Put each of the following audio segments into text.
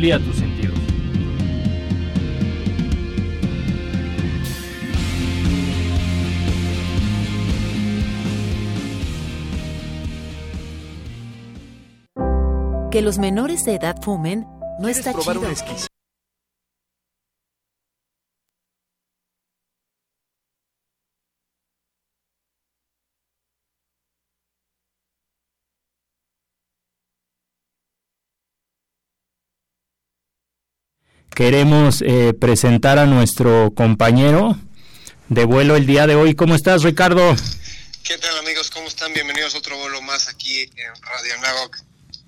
amplía tus sentidos. Que los menores de edad fumen no está chido. Queremos eh, presentar a nuestro compañero de vuelo el día de hoy. ¿Cómo estás, Ricardo? ¿Qué tal, amigos? ¿Cómo están? Bienvenidos a otro vuelo más aquí en Radio Nagok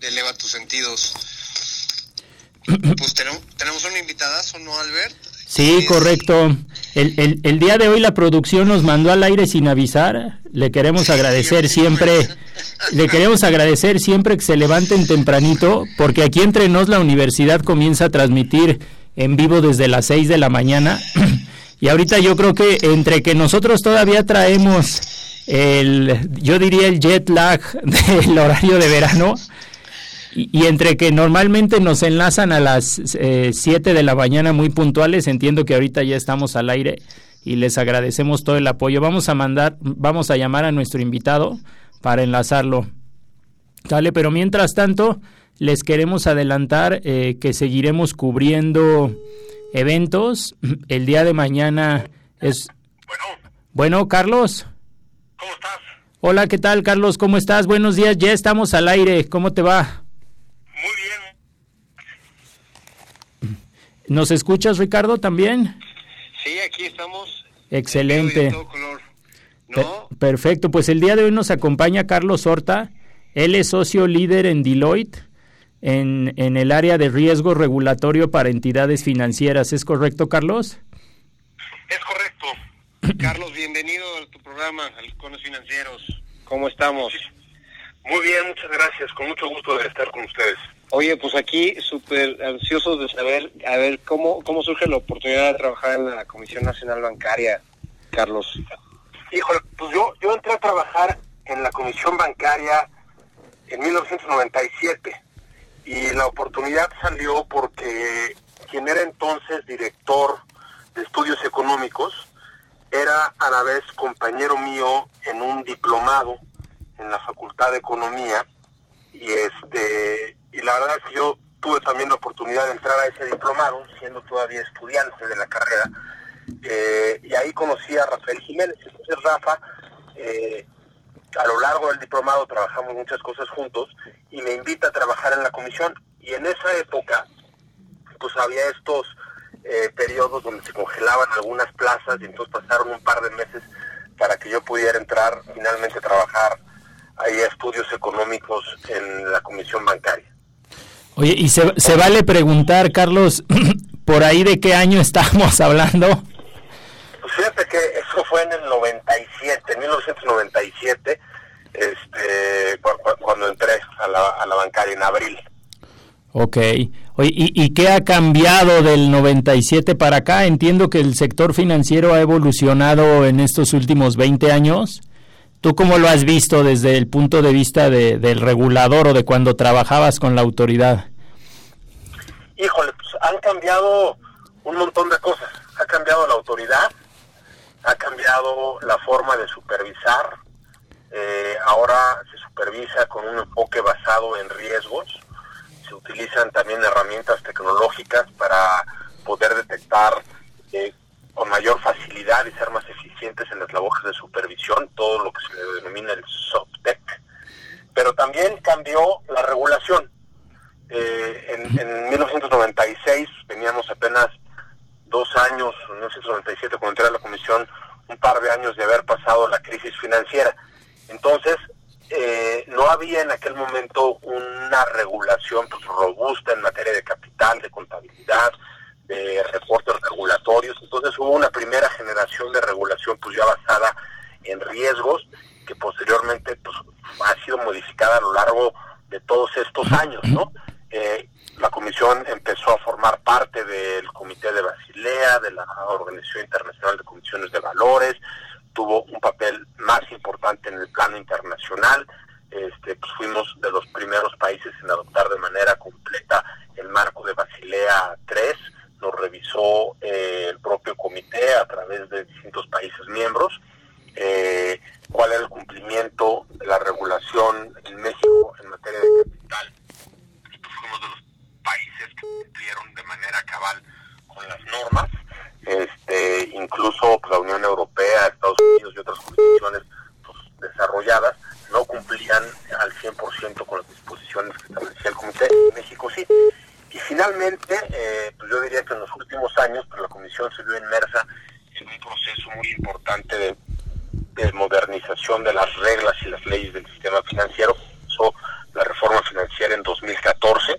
de Eleva tus sentidos. Pues tenemos, tenemos una invitada, ¿no, Albert? Sí, correcto. El, el, día de hoy la producción nos mandó al aire sin avisar. Le queremos agradecer siempre, le queremos agradecer siempre que se levanten tempranito, porque aquí entre nos la universidad comienza a transmitir en vivo desde las 6 de la mañana. Y ahorita yo creo que entre que nosotros todavía traemos el, yo diría el jet lag del horario de verano, y, entre que normalmente nos enlazan a las 7 eh, de la mañana muy puntuales, entiendo que ahorita ya estamos al aire y les agradecemos todo el apoyo. Vamos a mandar, vamos a llamar a nuestro invitado para enlazarlo. Dale, pero mientras tanto, les queremos adelantar eh, que seguiremos cubriendo eventos. El día de mañana es... Bueno. Bueno, Carlos. ¿Cómo estás? Hola, ¿qué tal, Carlos? ¿Cómo estás? Buenos días, ya estamos al aire. ¿Cómo te va? Muy bien. ¿Nos escuchas, Ricardo, también? Sí, aquí estamos. Excelente. perfecto, pues el día de hoy nos acompaña Carlos Horta. Él es socio líder en Deloitte en, en el área de riesgo regulatorio para entidades financieras. ¿Es correcto, Carlos? Es correcto. Carlos, bienvenido a tu programa, Halcones Financieros. ¿Cómo estamos? Muy bien, muchas gracias. Con mucho gusto de estar con ustedes. Oye, pues aquí súper ansiosos de saber, a ver, cómo, cómo surge la oportunidad de trabajar en la Comisión Nacional Bancaria, Carlos. Híjole, pues yo, yo entré a trabajar en la Comisión Bancaria en 1997 y la oportunidad salió porque quien era entonces director de estudios económicos era a la vez compañero mío en un diplomado en la Facultad de Economía y este y la verdad es que yo tuve también la oportunidad de entrar a ese diplomado siendo todavía estudiante de la carrera eh, y ahí conocí a Rafael Jiménez. Entonces Rafa eh, a lo largo del diplomado trabajamos muchas cosas juntos y me invita a trabajar en la comisión y en esa época pues había estos eh, periodos donde se congelaban algunas plazas y entonces pasaron un par de meses para que yo pudiera entrar finalmente a trabajar ahí a estudios económicos en la comisión bancaria. Oye, y se, se vale preguntar, Carlos, por ahí de qué año estamos hablando. Pues fíjate que eso fue en el 97, en 1997, este, cuando entré a la, a la bancaria en abril. Ok. Oye, ¿y, ¿y, qué ha cambiado del 97 para acá? Entiendo que el sector financiero ha evolucionado en estos últimos 20 años. ¿Tú cómo lo has visto desde el punto de vista de, del regulador o de cuando trabajabas con la autoridad? Híjole, pues han cambiado un montón de cosas. Ha cambiado la autoridad, ha cambiado la forma de supervisar. Eh, ahora se supervisa con un enfoque basado en riesgos. Se utilizan también herramientas tecnológicas para poder detectar eh, con mayor facilidad y ser más eficientes en las labores de supervisión, todo lo que se denomina el SOPTEC. Pero también cambió la regulación. Eh, en, en 1996 teníamos apenas dos años, en 1997 cuando entré a la comisión, un par de años de haber pasado la crisis financiera. Entonces, eh, no había en aquel momento una regulación pues, robusta en materia de capital, de contabilidad, de reportes regulatorios. Entonces hubo una primera generación de regulación pues ya basada en riesgos que posteriormente pues ha sido modificada a lo largo de todos estos años, ¿no? Eh, la comisión empezó a formar parte del Comité de Basilea, de la Organización Internacional de Comisiones de Valores, tuvo un papel más importante en el plano internacional. Este, pues fuimos de los primeros países en adoptar de manera completa el marco de Basilea III, lo revisó eh, el propio comité a través de distintos países miembros, eh, cuál era el cumplimiento de la regulación en México en materia de capital. Pues, países que cumplieron de manera cabal con las normas, este, incluso pues, la Unión Europea, Estados Unidos y otras jurisdicciones pues, desarrolladas no cumplían al 100% con las disposiciones que establecía el Comité, México sí. Y finalmente, eh, pues yo diría que en los últimos años pues, la Comisión se vio inmersa en un proceso muy importante de, de modernización de las reglas y las leyes del sistema financiero, la reforma financiera en 2014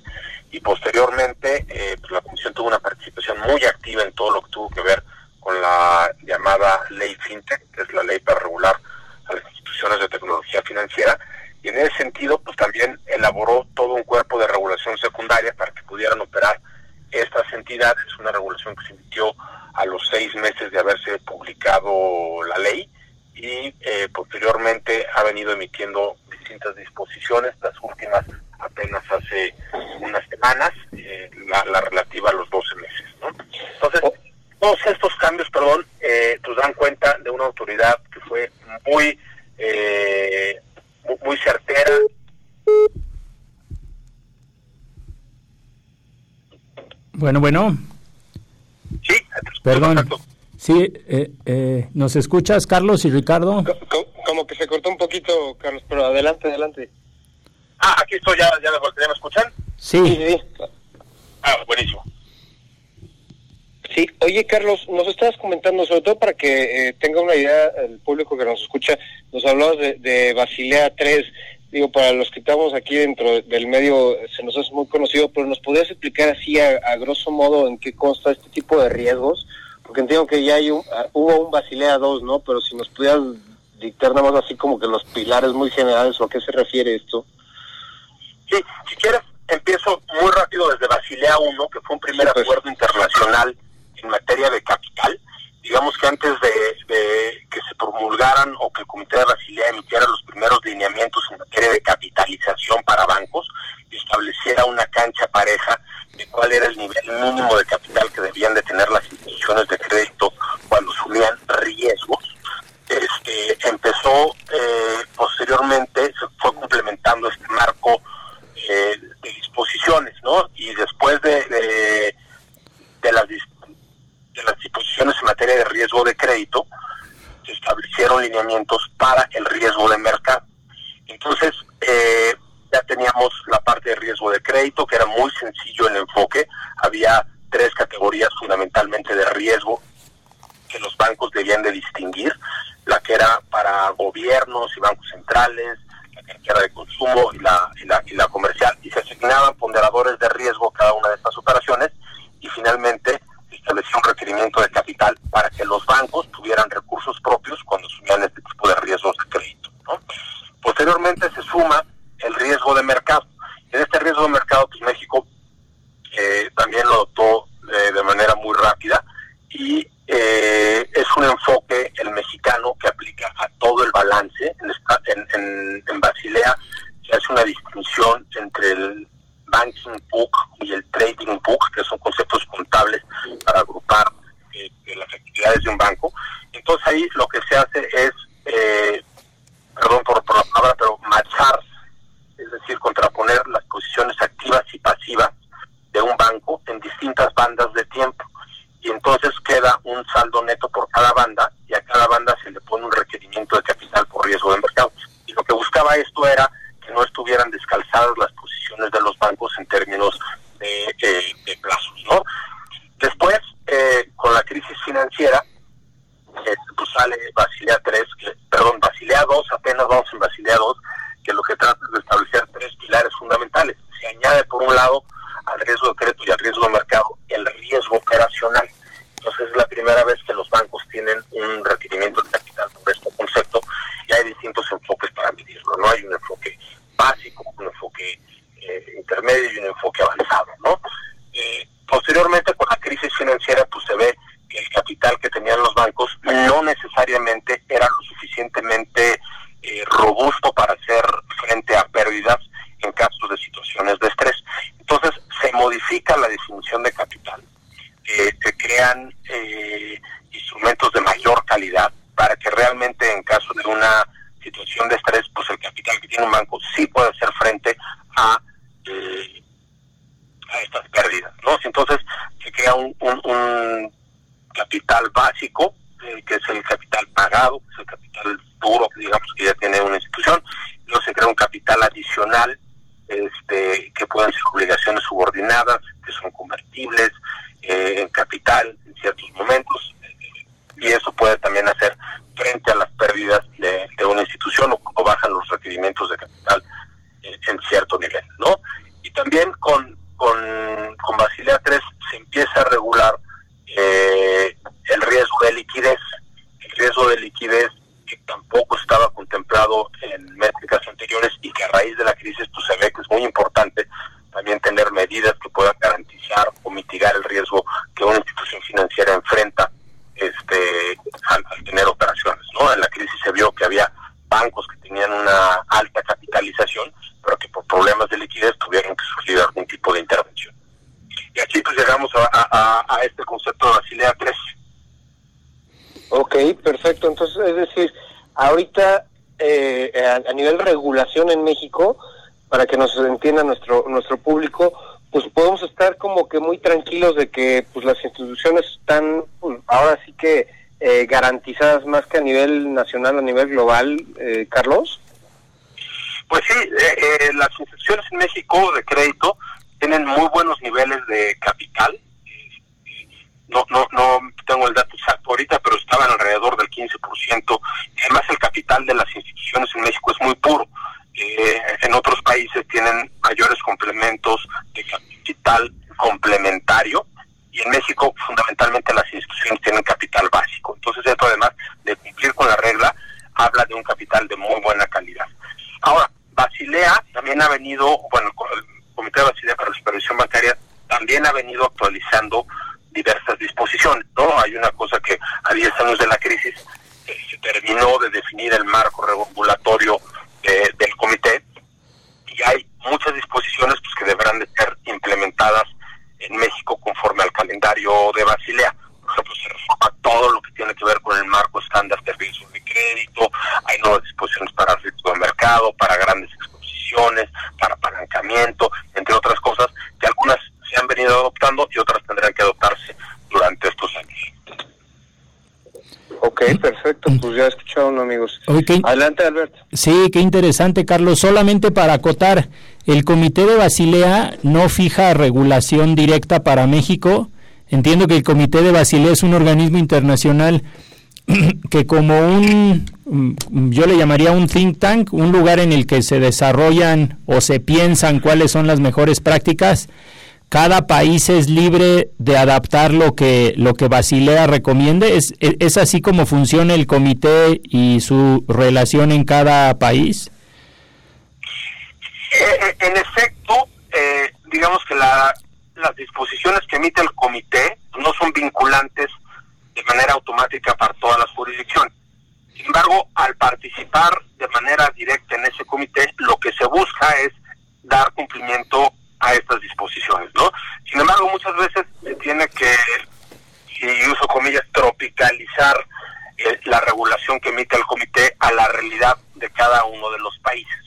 y posteriormente eh, pues la Comisión tuvo una participación muy activa en todo lo que tuvo que ver con la llamada ley FinTech, que es la ley para regular a las instituciones de tecnología financiera, y en ese sentido pues también elaboró todo un cuerpo de regulación secundaria para que pudieran operar estas entidades, una regulación que se emitió a los seis meses de haberse publicado la ley y eh, posteriormente ha venido emitiendo distintas disposiciones, las últimas apenas hace unas semanas, eh, la, relativa a los 12 meses. Entonces, todos estos cambios, perdón, eh, nos dan cuenta de una autoridad que fue muy eh, muy certera. Bueno, bueno. Sí, perdón. Sí, eh, eh, ¿nos escuchas, Carlos y Ricardo? Como, que se cortó un poquito, Carlos, pero adelante, adelante. Ah, aquí estoy, ¿ya, ya, me escuchan? Sí. sí, Ah, buenísimo. Sí, oye Carlos, nos estabas comentando, sobre todo para que eh, tenga una idea el público que nos escucha, nos hablabas de, Basilea 3, digo, para los que estamos aquí dentro del medio se nos es muy conocido, pero nos podrías explicar así a, grosso modo en qué consta este tipo de riesgos, porque entiendo que ya hay un, ah, hubo un Basilea 2, ¿no? Pero si nos pudieras dictar nada más así como que los pilares muy generales o a qué se refiere esto. Sí, si quieres, empiezo muy rápido desde Basilea 1, que fue un primer pues. acuerdo internacional en materia de capital. Digamos que antes de, que se promulgaran o que el Comité de Basilea emitiera los primeros lineamientos en materia de capitalización para bancos estableciera una cancha pareja de cuál era el nivel mínimo de capital que debían de tener las instituciones de crédito cuando asumían riesgos, este, empezó eh, posteriormente, se fue complementando este marco eh, de disposiciones, ¿no? Y después de, de, de las de las disposiciones en materia de riesgo de se establecieron lineamientos para el riesgo de mercado. Eh, garantizadas más que a nivel nacional, a nivel global, eh, Carlos. Pues sí, las instituciones en México de crédito tienen muy buenos niveles de capital, no, no, no tengo el dato exacto ahorita, pero estaban alrededor del 15%. Además, el capital de las instituciones en México es muy puro. Eh, en otros países tienen mayores complementos de capital complementario y en México fundamentalmente las instituciones tienen capital básico. Entonces esto además de cumplir con la regla habla de un capital de muy buena calidad. Ahora, Basilea también ha venido, bueno, el Comité de Basilea para la Supervisión Bancaria también ha venido actualizando diversas disposiciones, ¿no? Hay una cosa que a 10 años de la crisis eh, se terminó de definir el marco regulatorio eh, del comité y hay muchas disposiciones pues, que deberán de ser implementadas en México conforme al calendario de Basilea. Por ejemplo, se reforma todo lo que tiene que ver con el marco estándar de riesgo de crédito, hay nuevas disposiciones para riesgo de mercado, para grandes exposiciones, para apalancamiento, entre otras cosas, que algunas se han venido adoptando y otras tendrán que adoptarse durante estos años. Ok, perfecto, pues ya escucharon amigos. Adelante Alberto. Sí, qué interesante Carlos. Solamente para acotar, el Comité de Basilea no fija regulación directa para México. Entiendo que el Comité de Basilea es un organismo internacional que como un, yo le llamaría un think tank, un lugar en el que se desarrollan o se piensan cuáles son las mejores prácticas cada país es libre de adaptar lo que lo que Basilea recomiende. ¿Es, es así como funciona el comité y su relación en cada país? Eh, eh, en efecto, eh, digamos que la, las disposiciones que emite el comité no son vinculantes de manera automática para todas las jurisdicciones. Sin embargo, al participar de manera directa en ese comité, lo que se busca es dar cumplimiento estas disposiciones, ¿no? Sin embargo, muchas veces se tiene que, y uso comillas, tropicalizar eh, la regulación que emite el comité a la realidad de cada uno de los países.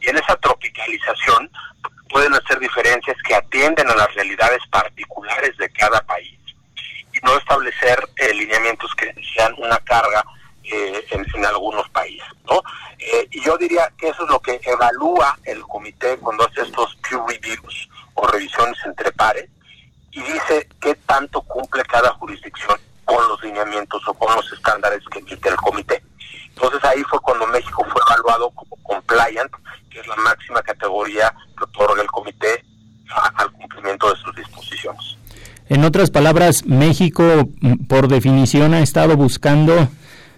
Y en esa tropicalización pueden hacer diferencias que atienden a las realidades particulares de cada país y no establecer eh, lineamientos que sean una carga eh, en, algunos países, ¿no? Eh, y yo diría que eso es lo que evalúa el comité cuando hace estos peer reviews o revisiones entre pares y dice qué tanto cumple cada jurisdicción con los lineamientos o con los estándares que emite el comité. Entonces ahí fue cuando México fue evaluado como compliant, que es la máxima categoría que otorga el comité al cumplimiento de sus disposiciones. En otras palabras, México, mm, por definición, ha estado buscando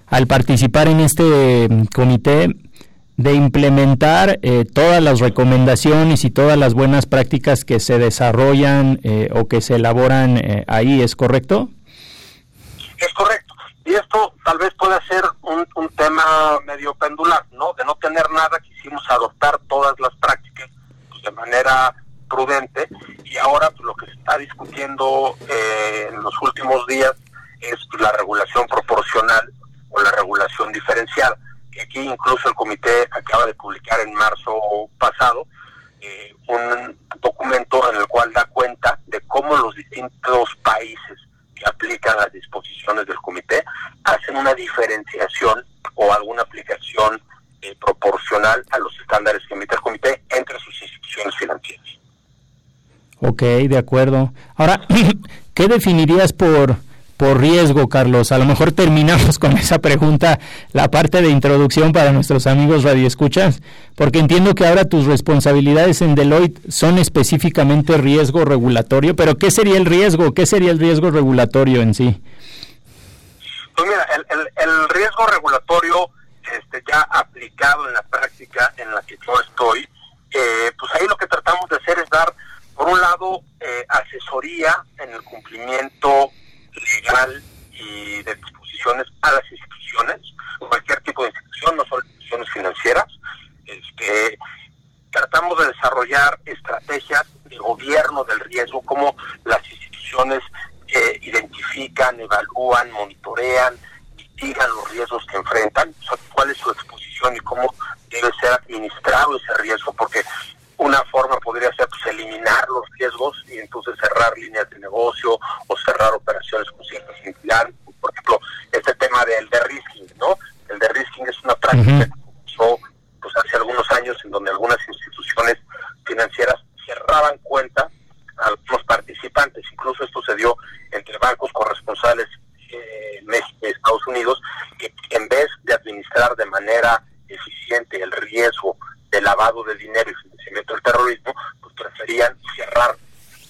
al participar en este mm, comité de implementar eh, todas las recomendaciones y todas las buenas prácticas que se desarrollan eh, o que se elaboran eh, ahí, ¿es correcto? Es correcto. Y esto tal vez pueda ser un, tema medio pendular, ¿no? De no tener nada, quisimos adoptar todas las prácticas pues, de manera prudente y ahora pues, lo que se discutiendo en los últimos días es la regulación proporcional o la regulación diferencial aquí incluso el comité acaba de publicar en marzo pasado eh, un documento en el cual da cuenta de cómo los distintos países que aplican las disposiciones del comité hacen una diferenciación o alguna aplicación eh, proporcional a los estándares que emite el comité entre sus instituciones de acuerdo. Ahora, ¿qué definirías por, por riesgo, Carlos? A lo mejor terminamos con esa pregunta, la parte de introducción para nuestros amigos radioescuchas, porque entiendo que ahora tus responsabilidades en Deloitte son específicamente riesgo regulatorio, pero ¿qué sería el riesgo? ¿Qué sería el riesgo regulatorio en sí? Pues mira, el, riesgo regulatorio este, ya aplicado en la práctica en la que yo estoy, eh, pues ahí lo que tratamos de hacer es dar, por un lado, eh, asesoría en el cumplimiento legal y de disposiciones a las instituciones, cualquier tipo de institución, no solo instituciones financieras. Este, tratamos de desarrollar estrategias de gobierno del riesgo, como las instituciones identifican, evalúan, monitorean, mitigan los riesgos que enfrentan, cuál es su exposición y cómo debe ser administrado ese riesgo, porque una forma podría ser pues, eliminar los riesgos y entonces cerrar líneas de negocio o cerrar operaciones con ciertas entidades. Por ejemplo, este tema del de risking, ¿no? El de risking es una práctica que comenzó pues, hace algunos años en donde algunas instituciones financieras cerraban cuentas a los participantes. Incluso esto se dio entre bancos corresponsales eh, México y Estados Unidos, que en vez de administrar de manera eficiente el riesgo de lavado de dinero y financiamiento del terrorismo, pues preferían cerrar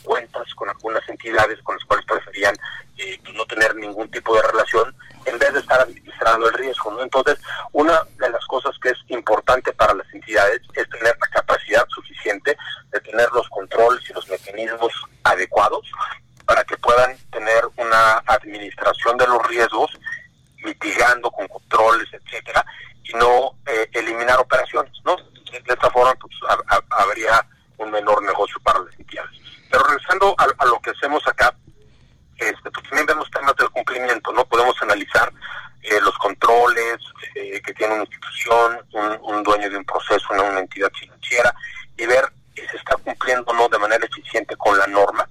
cuentas con algunas entidades con las cuales preferían eh, pues, no tener ningún tipo de relación en vez de estar administrando el riesgo. ¿no? Entonces, una de las cosas que es importante para las entidades es tener la capacidad suficiente de tener los controles y los mecanismos adecuados para que puedan tener una administración de los riesgos mitigando con controles, etcétera, y no eh, eliminar operaciones, ¿no? De esta forma, pues habría un menor negocio para las entidades. Pero regresando a, lo que hacemos acá, este, pues también vemos temas del cumplimiento, ¿no? Podemos analizar eh, los controles eh, que tiene una institución, un, dueño de un proceso, una, una entidad financiera, y ver si se está cumpliendo o no de manera eficiente con la norma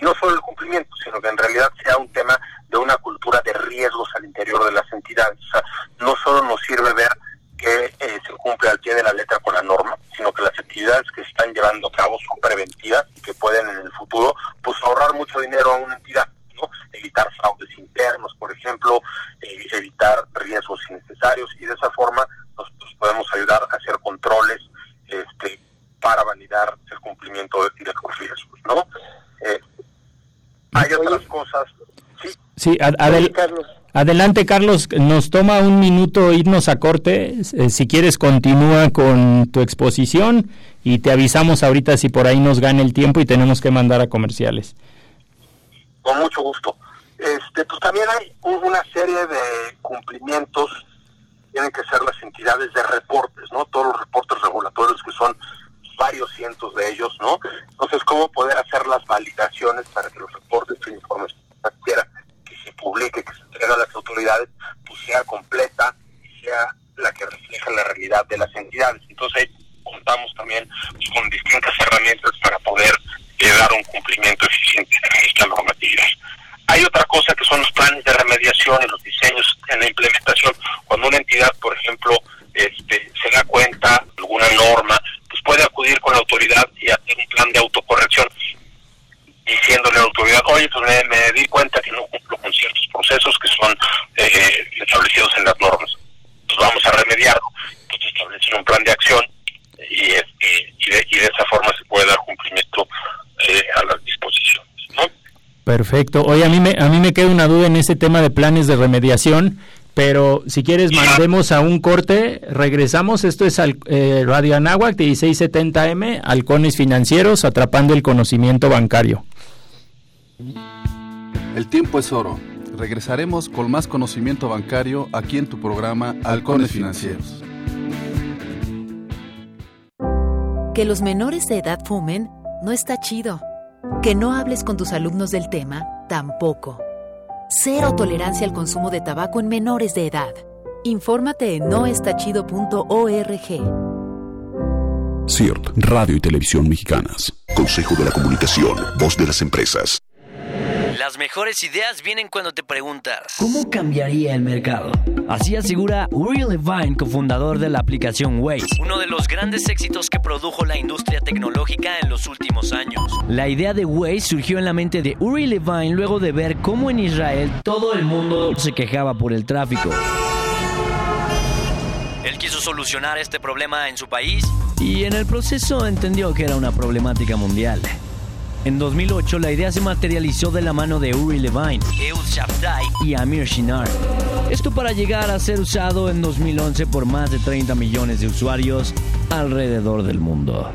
y no solo el cumplimiento, sino que en realidad sea un tema de una cultura de riesgos al interior de las entidades. O sea, no solo nos sirve ver que eh, se cumple al pie de la letra con la norma, sino que las actividades que se están llevando a cabo son preventivas y que pueden en el futuro pues ahorrar mucho dinero a una entidad, ¿no? Evitar fraudes internos, por ejemplo, eh, evitar riesgos innecesarios y de esa forma nos, podemos ayudar a hacer controles este, para validar el cumplimiento de, de los riesgos, ¿no? Eh, hay otras cosas. Sí, adelante Carlos, nos toma un minuto irnos a corte. Eh, si quieres continúa con tu exposición y te avisamos ahorita si por ahí nos gana el tiempo y tenemos que mandar a comerciales. Con mucho gusto. Este, pues también hay una serie de cumplimientos, tienen que ser las entidades de reportes, ¿no? Todos los reportes regulatorios que son varios cientos de ellos, ¿no? Entonces, ¿cómo poder hacer las validaciones para que los reportes informes que se publique, que se entregue a las autoridades, pues sea completa y sea la que refleja la realidad de las entidades? Entonces, contamos también pues, con distintas herramientas para poder eh, dar un cumplimiento eficiente a esta normatividad. Hay otra cosa que son los planes de remediación y los diseños en la implementación. Cuando una entidad, por ejemplo, este, se da cuenta de alguna norma pues puede acudir con la autoridad y hacer un plan de autocorrección diciéndole a la autoridad, oye, pues me, di cuenta que no cumplo con ciertos procesos que son eh, establecidos en las normas. Pues vamos a remediarlo. Entonces establecen un plan de acción y, este, y, de, y de esa forma se puede dar cumplimiento eh, a las disposiciones. ¿no? Perfecto. Oye, a mí, me, a mí me queda una duda en ese tema de planes de remediación pero si quieres mandemos a un corte, regresamos, esto es al, eh, Radio Anáhuac 1670M, Halcones Financieros, atrapando el conocimiento bancario. El tiempo es oro. Regresaremos con más conocimiento bancario aquí en tu programa Halcones Financieros. Que los menores de edad fumen no está chido. Que no hables con tus alumnos del tema tampoco. Cero tolerancia al consumo de tabaco en menores de edad. Infórmate en noestachido.org. CIRT, Radio y Televisión Mexicanas. Consejo de la Comunicación, voz de las empresas. Las mejores ideas vienen cuando te preguntas ¿Cómo cambiaría el mercado? Así asegura Uri Levine, cofundador de la aplicación Waze. Uno de los grandes éxitos que produjo la industria tecnológica en los últimos años. La idea de Waze surgió en la mente de Uri Levine luego de ver cómo en Israel todo el mundo se quejaba por el tráfico. Él quiso solucionar este problema en su país y en el proceso entendió que era una problemática mundial. En 2008 la idea se materializó de la mano de Uri Levine, Ehud Shabtai y Amir Shinar. Esto para llegar a ser usado en 2011 por más de 30 millones de usuarios alrededor del mundo.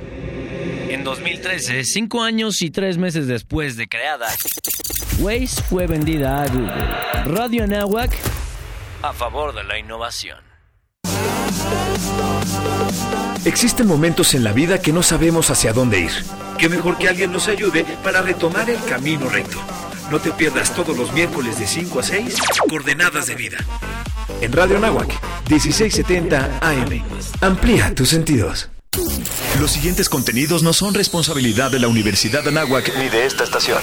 En 2013, cinco años y tres meses después de creada, Waze fue vendida a Google. Radio Anáhuac a favor de la innovación. Existen momentos en la vida que no sabemos hacia dónde ir. Qué mejor que alguien nos ayude para retomar el camino recto. No te pierdas todos los miércoles de 5 a 6 Coordenadas de Vida. En Radio Nahuac, 1670 AM. Amplía tus sentidos. Los siguientes contenidos no son responsabilidad de la Universidad de Anáhuac ni de esta estación.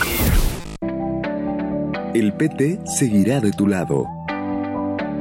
El PT seguirá de tu lado.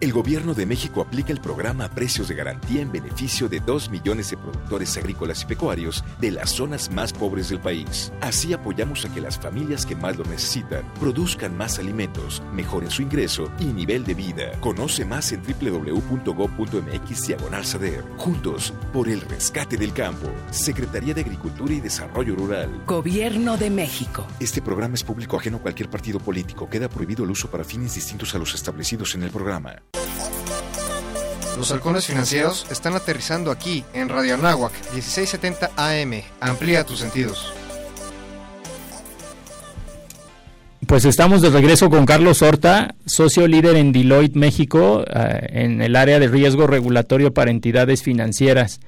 El gobierno de México aplica el programa Precios de Garantía en beneficio de 2 millones de productores agrícolas y pecuarios de las zonas más pobres del país. Así apoyamos a que las familias que más lo necesitan produzcan más alimentos, mejoren su ingreso y nivel de vida. Conoce más en www.gov.mx diagonal Juntos por el rescate del campo. Secretaría de Agricultura y Desarrollo Rural. Gobierno de México. Este programa es público ajeno a cualquier partido político. Queda prohibido el uso para fines distintos a los establecidos en el programa. Los halcones financieros están aterrizando aquí en Radio Anáhuac 1670 AM. Amplía tus sentidos. Pues estamos de regreso con Carlos Horta, socio líder en Deloitte México, eh, en el área de riesgo regulatorio para entidades financieras.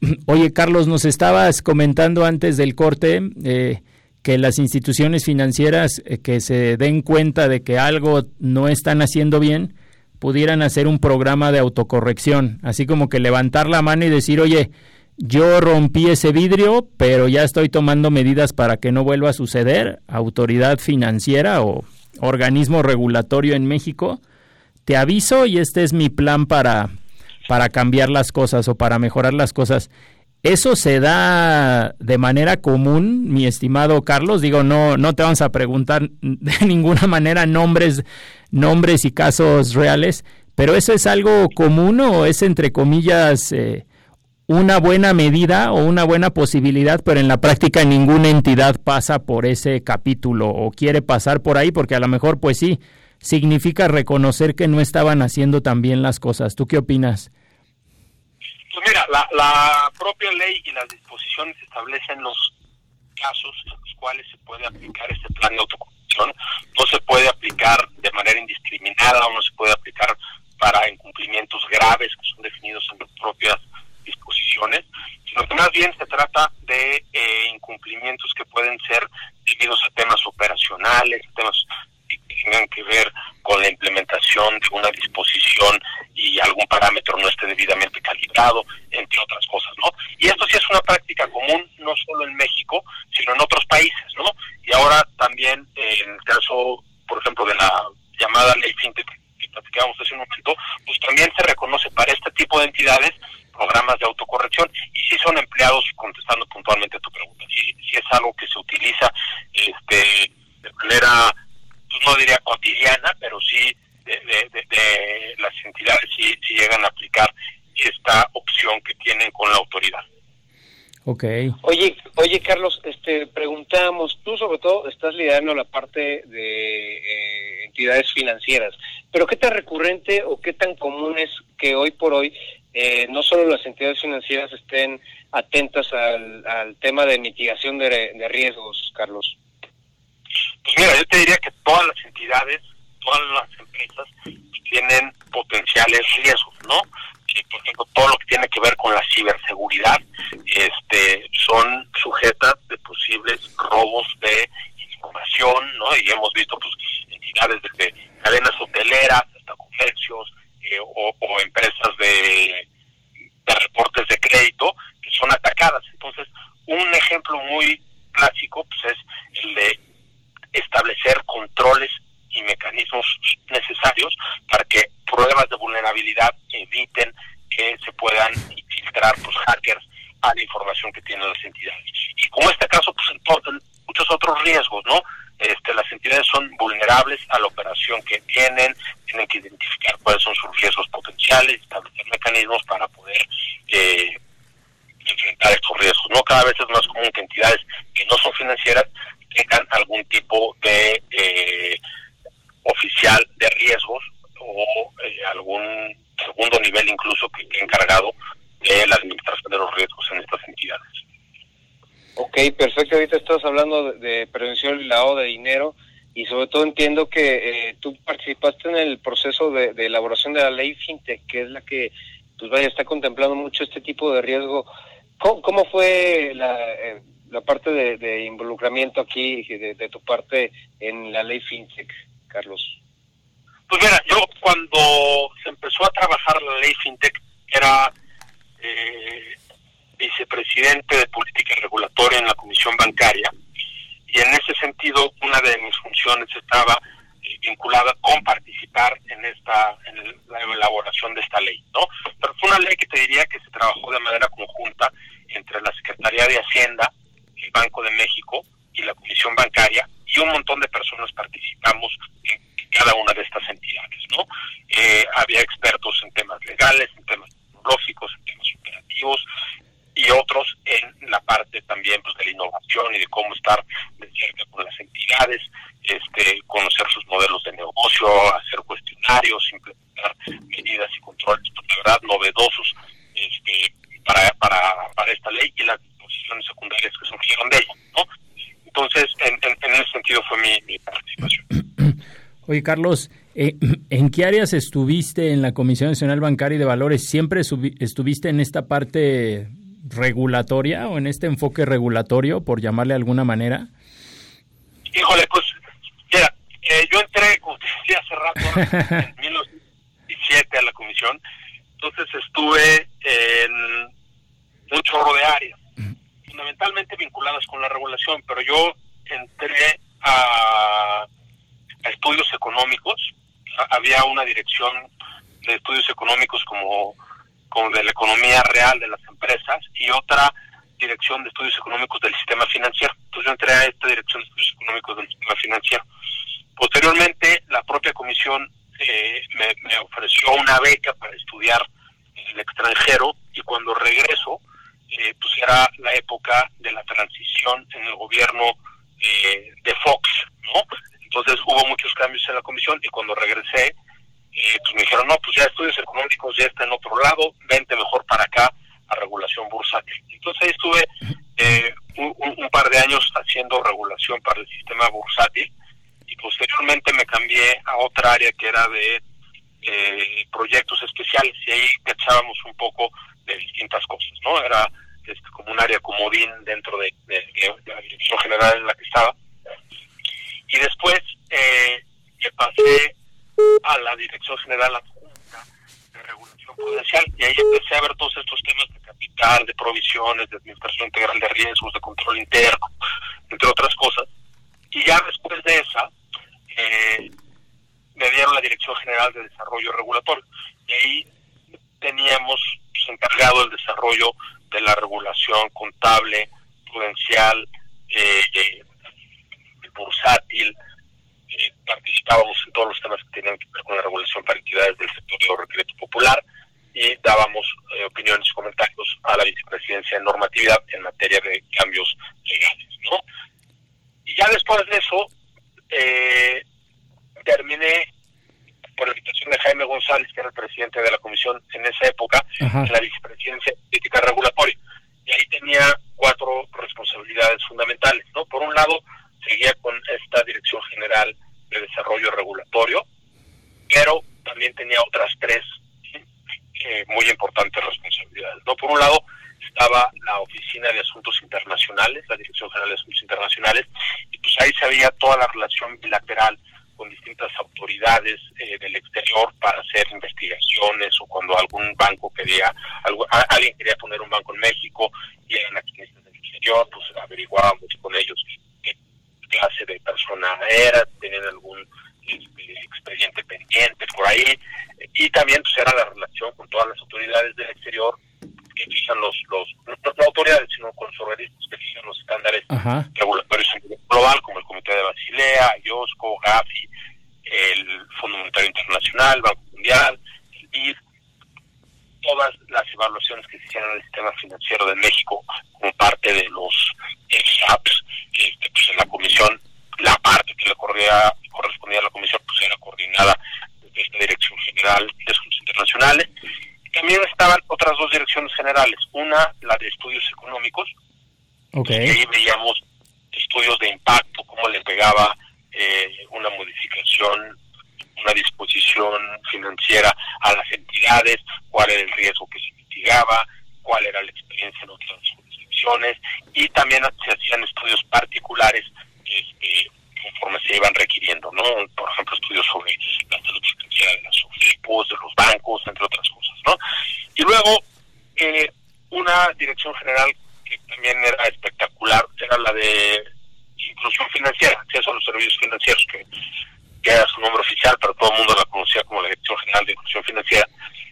Oye, Carlos, nos estabas comentando antes del corte eh, que las instituciones financieras eh, que se den cuenta de que algo no están haciendo bien, pudieran hacer un programa de autocorrección, así como que levantar la mano y decir, oye, yo rompí ese vidrio, pero ya estoy tomando medidas para que no vuelva a suceder. Autoridad financiera o organismo regulatorio en México, te aviso y este es mi plan para, para cambiar las cosas o para mejorar las cosas. ¿Eso se da de manera común, mi estimado Carlos? Digo, no, no te vamos a preguntar de ninguna manera nombres, nombres y casos reales, pero ¿eso es algo común o es, entre comillas, eh, una buena medida o una buena posibilidad, pero en la práctica ninguna entidad pasa por ese capítulo o quiere pasar por ahí porque a lo mejor, pues sí, significa reconocer que no estaban haciendo tan bien las cosas. ¿Tú qué opinas? Pues mira, la, la propia ley y las disposiciones establecen los casos en los cuales se puede aplicar este plan de autocorrección. No se puede aplicar de manera indiscriminada o no se puede aplicar para incumplimientos graves que son definidos en las propias disposiciones, sino que más bien se trata de eh, incumplimientos que pueden ser debidos a temas operacionales, temas que tengan que ver con la implementación de una disposición y algún parámetro no esté debidamente calibrado, entre otras cosas, ¿no? Y esto sí es una práctica común, no solo en México, sino en otros países, ¿no? Y ahora también, en el caso, por ejemplo, de la llamada ley FinTech que platicábamos hace un momento, pues también se reconoce para este tipo de entidades programas de autocorrección y sí son empleados, contestando puntualmente a tu pregunta, sí, sí es algo que se utiliza este, de manera, pues no diría cotidiana, pero sí de, las entidades si, llegan a aplicar esta opción que tienen con la autoridad. Ok. Oye, oye Carlos, este, preguntamos, tú sobre todo estás liderando la parte de eh, entidades financieras, pero ¿qué tan recurrente o qué tan común es que hoy por hoy eh, no solo las entidades financieras estén atentas al, tema de mitigación de, de riesgos, Carlos? Pues mira, yo te diría que todas las entidades todas las empresas tienen potenciales riesgos, ¿no? por ejemplo, todo lo que tiene que ver con la ciberseguridad, este, son sujetas de posibles robos de información, ¿no? Y hemos visto, pues, entidades desde cadenas hoteleras hasta comercios eh, o, empresas de, de reportes de crédito que son atacadas. Entonces, un ejemplo muy clásico pues, es el de establecer controles y mecanismos necesarios para que pruebas de vulnerabilidad eviten que se puedan infiltrar pues, hackers a la información que tienen las entidades. Y como este caso, pues en, muchos otros riesgos, ¿no? Este, las entidades son vulnerables a la operación que tienen, tienen que identificar cuáles son sus riesgos potenciales, establecer mecanismos para poder eh, enfrentar estos riesgos. No cada vez es más común que entidades que no son financieras tengan algún tipo de eh, oficial de riesgos o eh, algún segundo nivel incluso que esté encargado de la administración de los riesgos en estas entidades. Ok, perfecto. Ahorita estás hablando de, prevención y lavado de dinero y sobre todo entiendo que eh, tú participaste en el proceso de, elaboración de la ley FinTech, que es la que pues vaya está contemplando mucho este tipo de riesgo. ¿Cómo, fue la, eh, la parte de, involucramiento aquí de, de tu parte en la ley FinTech, Carlos? Pues mira, yo cuando se empezó a trabajar la ley FinTech era eh, vicepresidente de política regulatoria en la Comisión Bancaria y en ese sentido una de mis funciones estaba eh, vinculada con participar en esta en la elaboración de esta ley, ¿no? Pero fue una ley que te diría que se trabajó de manera conjunta entre la Secretaría de Hacienda, el Banco de México y la Comisión Bancaria y un montón de personas participamos en cada una de estas entidades, ¿no? Eh, había expertos en temas legales, en temas tecnológicos, en temas operativos y otros en la parte también pues, de la innovación y de cómo estar de cerca con las entidades, este, conocer sus modelos de negocio, hacer cuestionarios, implementar medidas y controles, pues, la verdad, novedosos este, para, para, para esta ley y las disposiciones secundarias que surgieron de ella, ¿no? Entonces, en, ese sentido fue mi, mi participación. Oye, Carlos, eh, ¿en qué áreas estuviste en la Comisión Nacional Bancaria y de Valores? ¿Siempre estuviste en esta parte regulatoria o en este enfoque regulatorio, por llamarle de alguna manera? Híjole, pues, mira, eh, yo entré, como te decía hace rato, en 1917 a la comisión, entonces estuve en un chorro de áreas, fundamentalmente vinculadas con la regulación, pero yo entré a estudios económicos. Había una dirección de estudios económicos como de la economía real de las empresas y otra dirección de estudios económicos del sistema financiero. Entonces yo entré a esta dirección de estudios económicos del sistema financiero. Posteriormente, la propia comisión eh, me, ofreció una beca para estudiar en el extranjero y cuando regreso, eh, pues era la época de la transición en el gobierno eh, de Fox, ¿no? Entonces hubo muchos cambios en la comisión y cuando regresé, eh, pues me dijeron, no, pues ya estudios económicos ya está en otro lado, vente mejor para acá a regulación bursátil. Entonces ahí estuve eh, un, par de años haciendo regulación para el sistema bursátil y posteriormente me cambié a otra área que era de eh, proyectos especiales y ahí echábamos un poco de distintas cosas, ¿no? Era este, como un área comodín dentro de, de la dirección general en la que estaba y después eh, pasé a la Dirección General Adjunta de Regulación Prudencial y ahí empecé a ver todos estos temas de capital, de provisiones, de administración integral de riesgos, de control interno, entre otras cosas. Y ya después de esa, eh, me dieron la Dirección General de Desarrollo Regulatorio. Y ahí teníamos pues, encargado el desarrollo de la regulación contable, prudencial, eh, eh bursátil, eh, participábamos en todos los temas que tenían que ver con la regulación para entidades del sector de crédito popular y dábamos eh, opiniones y comentarios a la vicepresidencia de normatividad en materia de cambios legales. ¿no? Y ya después de eso, eh, terminé por la invitación de Jaime González, que era el presidente de la comisión en esa época, en la vicepresidencia de política regulatoria. Y ahí tenía cuatro responsabilidades fundamentales. ¿no? Por un lado, seguía con esta Dirección General de Desarrollo Regulatorio, pero también tenía otras tres eh, muy importantes responsabilidades. ¿no? Por un lado, estaba la Oficina de Asuntos Internacionales, la Dirección General de Asuntos Internacionales, y pues ahí se había toda la relación bilateral con distintas autoridades eh, del exterior para hacer investigaciones o cuando algún banco quería, algo, alguien quería poner un banco en México y eran accionistas del exterior, pues averiguábamos con ellos clase de persona era, tenían algún este, expediente pendiente por ahí, y también pues era la relación con todas las autoridades del exterior que fijan los, los no, autoridades, sino con los organismos que fijan los estándares regulatorios a nivel global, como el Comité de Basilea, IOSCO, GAFI, el Fondo Monetario Internacional, Banco Mundial, el BID, todas las evaluaciones que se hicieron en el sistema financiero de México como parte de los SAPs, este, pues en la comisión, la parte que le corría, correspondía a la comisión, pues era coordinada desde esta Dirección General de Asuntos Internacionales, también estaban otras dos direcciones generales. Una, la de estudios económicos. Okay. ahí veíamos estudios de impacto, cómo le pegaba eh, una modificación, una disposición financiera a las entidades, cuál era el riesgo que se mitigaba, cuál era la experiencia en otras jurisdicciones y también se hacían estudios particulares este, conforme se iban requiriendo, ¿no? Por ejemplo, estudios sobre la salud financiera de los equipos, de los bancos, entre otras cosas. Y luego, eh, una dirección general que también era espectacular era la de inclusión financiera, acceso a los servicios financieros, que, era su nombre oficial, pero todo el mundo la conocía como la Dirección General de Inclusión Financiera.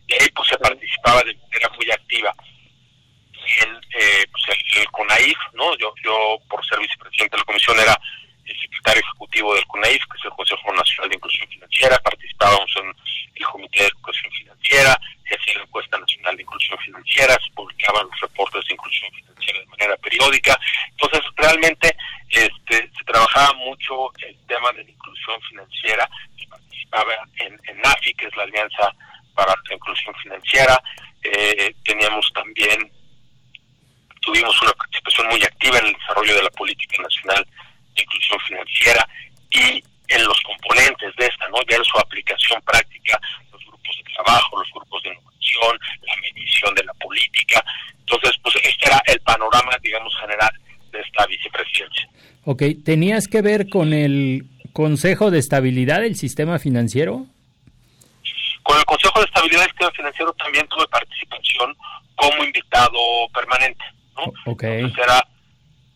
Y ahí pues se participaba de manera muy activa en eh, pues, el, CONAIF, ¿no? Yo, yo, por ser vicepresidente de la comisión, era secretario ejecutivo del CONAIF, que es el Consejo Nacional de Inclusión Financiera, participábamos en el Comité de Educación Financiera, se hacía la encuesta nacional de inclusión financiera, se publicaban los reportes de inclusión financiera de manera periódica. Entonces, realmente este, se trabajaba mucho el tema de la inclusión financiera, se participaba en, en NAFI, que es la Alianza para la Inclusión Financiera, eh, teníamos también, tuvimos una participación muy activa en el desarrollo de la política nacional de inclusión financiera y en los componentes de esta, ¿no? Ya en su aplicación práctica, de trabajo, los grupos de innovación, la medición de la política. Entonces, pues este era el panorama, digamos, general de esta vicepresidencia. Ok, ¿tenías que ver con el Consejo de Estabilidad del Sistema Financiero? Con el Consejo de Estabilidad del Sistema Financiero también tuve participación como invitado permanente, ¿no? Okay. Entonces era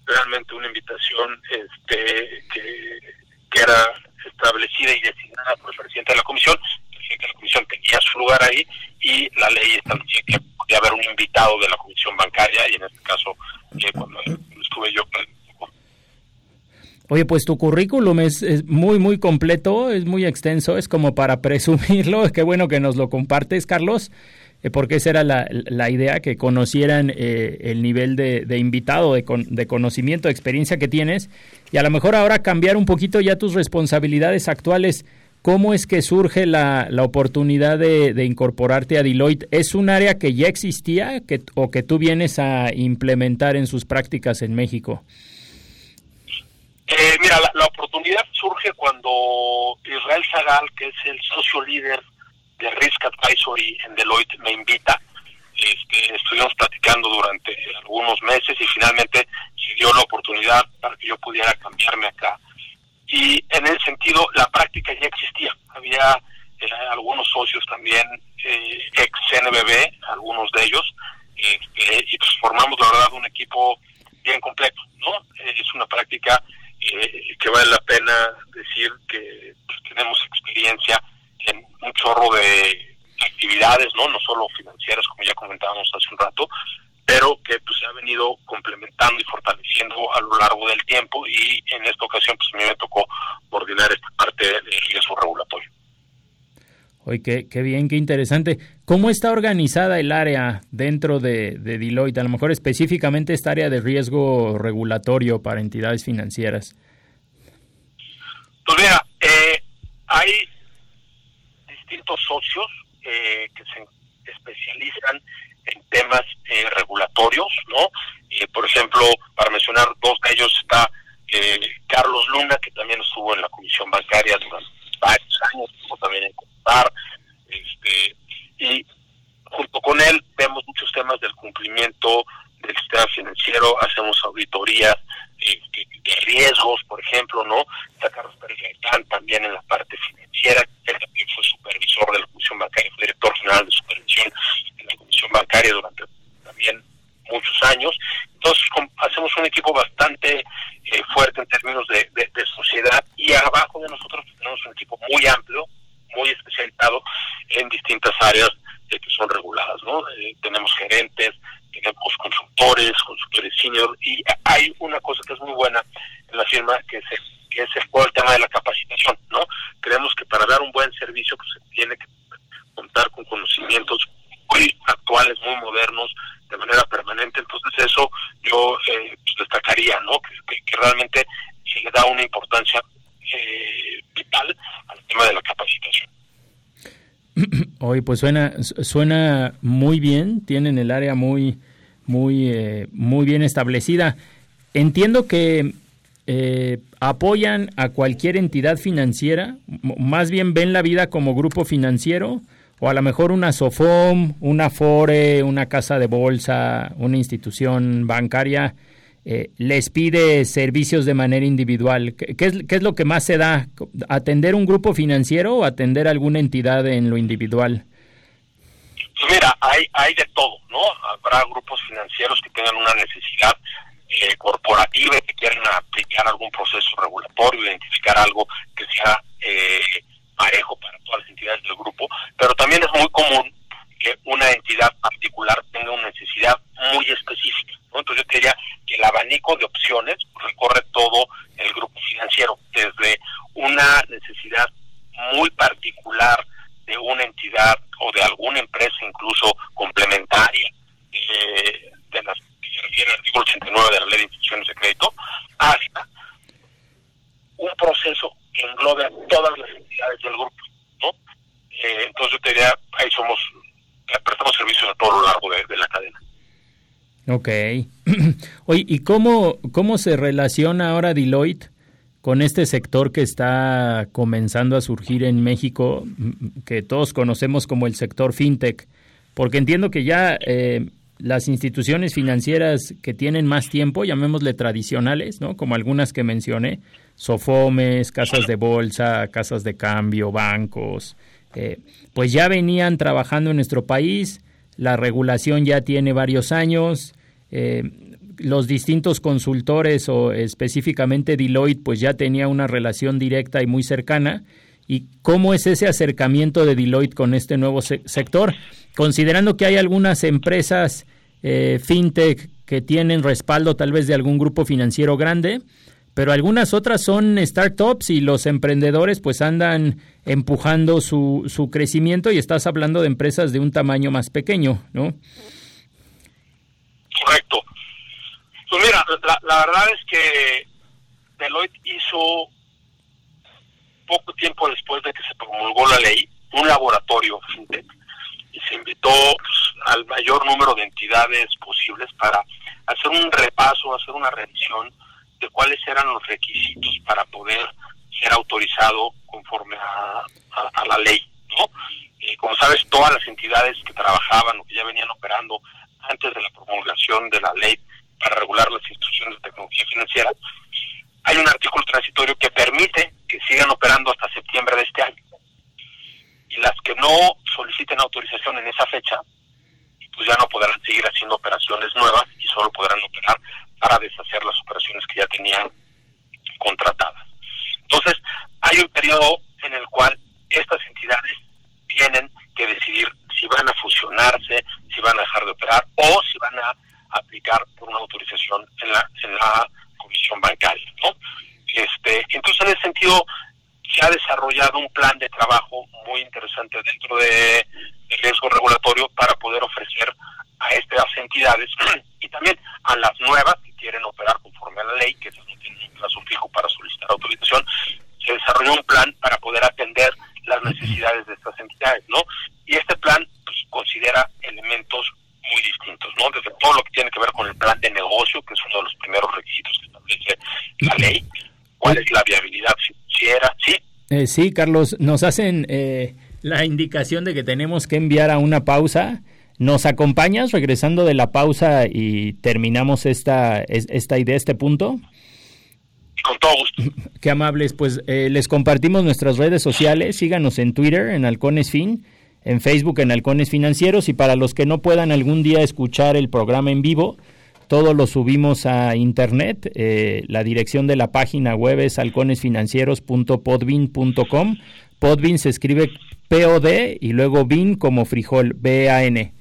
realmente una invitación este, que, era establecida y designada por el presidente de la comisión que la comisión tenía su lugar ahí y la ley establecía que podía haber un invitado de la comisión bancaria y en este caso eh, cuando estuve yo Oye, pues tu currículum es, muy, muy completo, es muy extenso, es como para presumirlo. Qué bueno que nos lo compartes, Carlos, porque esa era la, la idea, que conocieran eh, el nivel de, invitado, de, de, conocimiento, de experiencia que tienes, y a lo mejor ahora cambiar un poquito ya tus responsabilidades actuales. ¿Cómo es que surge la, la oportunidad de, incorporarte a Deloitte? ¿Es un área que ya existía que, o que tú vienes a implementar en sus prácticas en México? Eh, mira, la, oportunidad surge cuando Israel Zagal, que es el socio líder de Risk Advisory en Deloitte, me invita. Este, estuvimos platicando durante algunos meses y finalmente se dio la oportunidad para que yo pudiera cambiarme acá y en ese sentido la práctica ya existía. Había eh, algunos socios también eh, ex CNBB, algunos de ellos, este, y pues formamos la verdad un equipo bien completo, ¿no? es una práctica eh, que vale la pena decir que pues, tenemos experiencia en un chorro de actividades, ¿no? No solo financieras, como ya comentábamos hace un rato, pero que pues se ha venido complementando y fortaleciendo a lo largo del tiempo y en esta ocasión pues a mí me tocó coordinar esta parte del riesgo regulatorio. Oye, qué, qué, bien, qué interesante. ¿Cómo está organizada el área dentro de, de Deloitte? A lo mejor específicamente esta área de riesgo regulatorio para entidades financieras. Pues mira, eh, hay distintos socios eh, que se especializan en temas eh, regulatorios, ¿no? Eh, por ejemplo, para mencionar dos de ellos está eh, Carlos Luna, que también estuvo en la Comisión Bancaria durante varios años, estuvo también en Contar, este, y junto con él vemos muchos temas del cumplimiento del sistema financiero, hacemos auditorías eh, de riesgos, por ejemplo, ¿no? Suena suena muy bien, tienen el área muy muy eh, muy bien establecida. Entiendo que apoyan a cualquier entidad financiera, más bien ven la vida como grupo financiero o a lo mejor una SOFOM, una FORE, una casa de bolsa, una institución bancaria, eh, les pide servicios de manera individual. ¿Qué, es, ¿Qué, es, lo que más se da? ¿Atender un grupo financiero o atender alguna entidad en lo individual? Mira, hay, hay de todo, ¿no? Habrá grupos financieros que tengan una necesidad eh, corporativa y que quieran aplicar algún proceso regulatorio, identificar algo que sea eh, parejo para todas las entidades del grupo, pero también es muy común que una entidad particular tenga una necesidad muy específica. Entonces yo diría que el abanico de opciones recorre todo el grupo financiero, desde una necesidad muy particular de una entidad o de alguna empresa incluso complementaria eh, de las que se refiere al artículo 89 de la ley de instituciones de crédito, hasta un proceso que englobe a todas las entidades del grupo, ¿no? Eh, entonces yo te diría, ahí somos, prestamos servicios a todo lo largo de, la cadena. Ok. Oye, ¿y cómo, cómo se relaciona ahora Deloitte con este sector que está comenzando a surgir en México, que todos conocemos como el sector fintech? Porque entiendo que ya eh, las instituciones financieras que tienen más tiempo, llamémosle tradicionales, ¿no? Como algunas que mencioné, Sofomes, casas de bolsa, casas de cambio, bancos, eh, pues ya venían trabajando en nuestro país, la regulación ya tiene varios años, eh, los distintos consultores o específicamente Deloitte pues ya tenía una relación directa y muy cercana. ¿Y cómo es ese acercamiento de Deloitte con este nuevo sector? Considerando que hay algunas empresas eh, fintech que tienen respaldo tal vez de algún grupo financiero grande, pero algunas otras son startups y los emprendedores pues andan empujando su, su crecimiento y estás hablando de empresas de un tamaño más pequeño, ¿no? Correcto. Pues mira, la, verdad es que Deloitte hizo poco tiempo después de que se promulgó la ley un laboratorio fintech y se invitó pues, al mayor número de entidades posibles para hacer un repaso, hacer una revisión de cuáles eran los requisitos para poder ser autorizado conforme a, la ley, ¿no? Eh, como sabes, todas las entidades que trabajaban o que ya venían operando antes de la promulgación de la ley para regular las instituciones de tecnología financiera, hay un artículo transitorio que permite que sigan operando hasta septiembre de este año. Y las que no soliciten autorización en esa fecha, pues ya no podrán seguir haciendo operaciones nuevas y solo podrán operar para deshacer las operaciones que ya tenían contratadas. Entonces, hay un periodo en el cual estas entidades tienen que decidir si van a fusionarse, si van a dejar de operar o si van a aplicar por una autorización en la, en la comisión bancaria, ¿no? Este, entonces, en ese sentido, se ha desarrollado un plan de trabajo muy interesante dentro de, de riesgo regulatorio para poder ofrecer a estas entidades y también a las nuevas que quieren operar conforme a la ley, que no tienen un plazo fijo para solicitar autorización, se desarrolló un plan para poder atender las necesidades de estas entidades, ¿no? Y este plan pues, considera elementos muy distintos, ¿no? Desde todo lo que tiene que ver con el plan de negocio, que es uno de los primeros requisitos que establece la ley, cuál es la viabilidad financiera, ¿sí? Eh, sí, Carlos, nos hacen eh, la indicación de que tenemos que enviar a una pausa. ¿Nos acompañas regresando de la pausa y terminamos esta, esta idea, este punto? Con todo gusto. Qué amables. Pues eh, les compartimos nuestras redes sociales. Síganos en Twitter, en Halcones Fin, en Facebook, en Halcones Financieros. Y para los que no puedan algún día escuchar el programa en vivo, todo lo subimos a internet. Eh, la dirección de la página web es halconesfinancieros.podbean.com. Podbean se escribe P-O-D y luego BIN como frijol, B-A-N.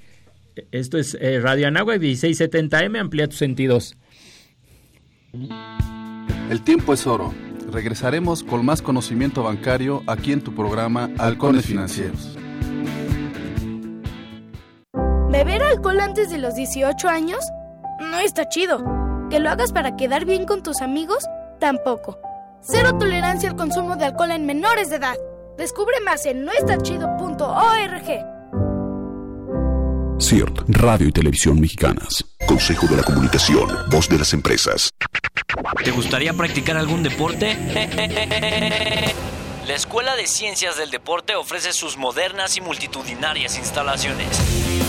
Esto es eh, Radio Anáhuac 1670M, amplía tus sentidos. El tiempo es oro. Regresaremos con más conocimiento bancario aquí en tu programa Halcones Financieros. ¿Beber alcohol antes de los 18 años? No está chido. ¿Que lo hagas para quedar bien con tus amigos? Tampoco. Cero tolerancia al consumo de alcohol en menores de edad. Descubre más en noestachido.org. CIRT, Radio y Televisión Mexicanas. Consejo de la Comunicación, voz de las empresas. ¿Te gustaría practicar algún deporte? La Escuela de Ciencias del Deporte ofrece sus modernas y multitudinarias instalaciones.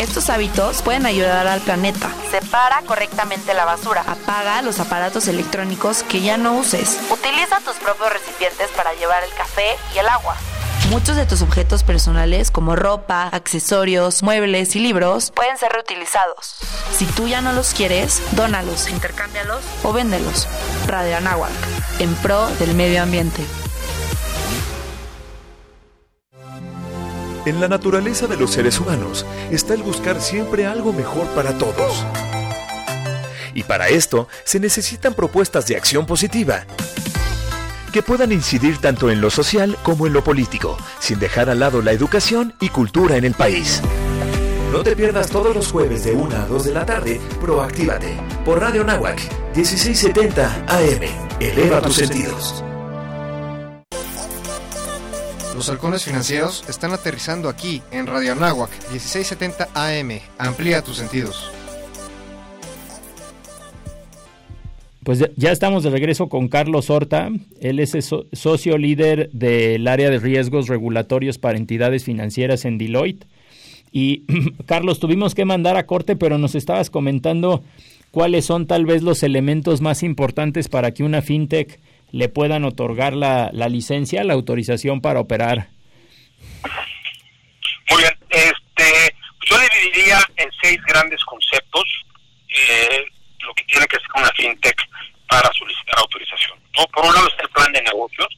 Estos hábitos pueden ayudar al planeta. Separa correctamente la basura. Apaga los aparatos electrónicos que ya no uses. Utiliza tus propios recipientes para llevar el café y el agua. Muchos de tus objetos personales, como ropa, accesorios, muebles y libros, pueden ser reutilizados. Si tú ya no los quieres, dónalos, intercámbialos o véndelos. Radio Anáhuac, en pro del medio ambiente. En la naturaleza de los seres humanos está el buscar siempre algo mejor para todos. Y para esto se necesitan propuestas de acción positiva que puedan incidir tanto en lo social como en lo político, sin dejar al lado la educación y cultura en el país. No te pierdas todos los jueves de 1 a 2 de la tarde, Proactívate, por Radio Nahuac, 1670 AM. Eleva tus sentidos. Los halcones financieros están aterrizando aquí en Radio Anáhuac 1670 AM. Amplía tus sentidos. Pues ya estamos de regreso con Carlos Horta. Él es socio líder del área de riesgos regulatorios para entidades financieras en Deloitte. Y Carlos, tuvimos que mandar a corte, pero nos estabas comentando cuáles son tal vez los elementos más importantes para que una fintech le puedan otorgar la, la licencia, la autorización para operar? Muy bien, este, yo dividiría en seis grandes conceptos eh, lo que tiene que ser una fintech para solicitar autorización. ¿no? Por un lado está el plan de negocios,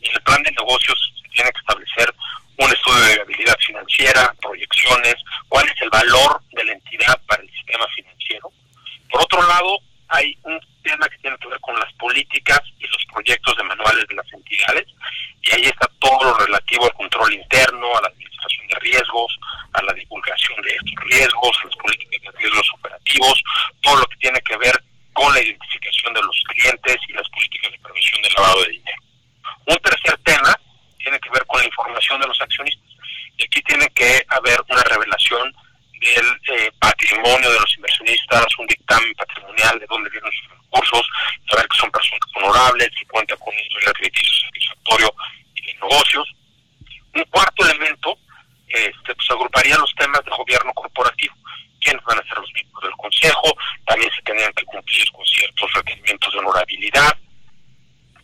y en el plan de negocios se tiene que establecer un estudio de viabilidad financiera, proyecciones, cuál es el valor de la entidad para el sistema financiero. Por otro lado, hay un tema que tiene que ver con las políticas y los proyectos de manuales de las entidades, y ahí está todo lo relativo al control interno, a la administración de riesgos, a la divulgación de estos riesgos, las políticas de riesgos operativos, todo lo que tiene que ver con la identificación de los clientes y las políticas de prevención del lavado de dinero. Un tercer tema tiene que ver con la información de los accionistas, y aquí tiene que haber una revelación del eh, patrimonio de los inversionistas, un dictamen patrimonial de dónde vienen sus recursos, saber que son personas honorables, si cuenta con un historial crediticio satisfactorio y de negocios. Un cuarto elemento este, pues, agruparía los temas de gobierno corporativo. ¿Quiénes van a ser los miembros del consejo? También se tenían que cumplir con ciertos requerimientos de honorabilidad.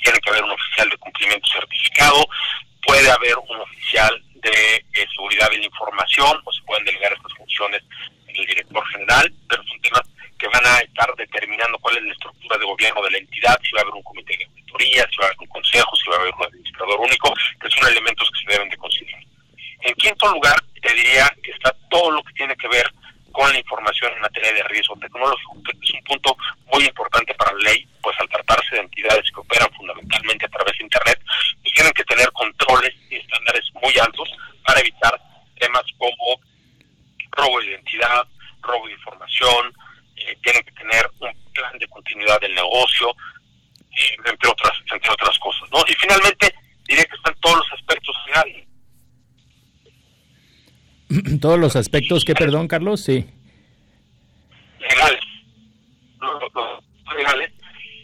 Tiene que haber un oficial de cumplimiento certificado. Puede haber un oficial de eh, seguridad de la información o se pueden delegar estas funciones en el director general, pero son temas que van a estar determinados determinando cuál es la estructura de gobierno de la entidad, si va a haber un comité de auditoría, si va a haber un consejo, si va a haber un administrador único, que son elementos que se deben de considerar. En quinto lugar, te diría que está todo lo que tiene que ver con la información en materia de riesgo tecnológico, que es un punto muy importante para la ley, pues al tratarse de entidades que operan fundamentalmente a través de Internet, pues tienen que tener controles y estándares muy altos para evitar temas como robo de identidad, robo de información, eh, tienen que tener un plan de continuidad del negocio, eh, entre otras entre otras cosas. ¿no? Y finalmente, diré que están todos los aspectos legales. Todos los aspectos que, perdón, Carlos, sí. Legales. Los, los legales,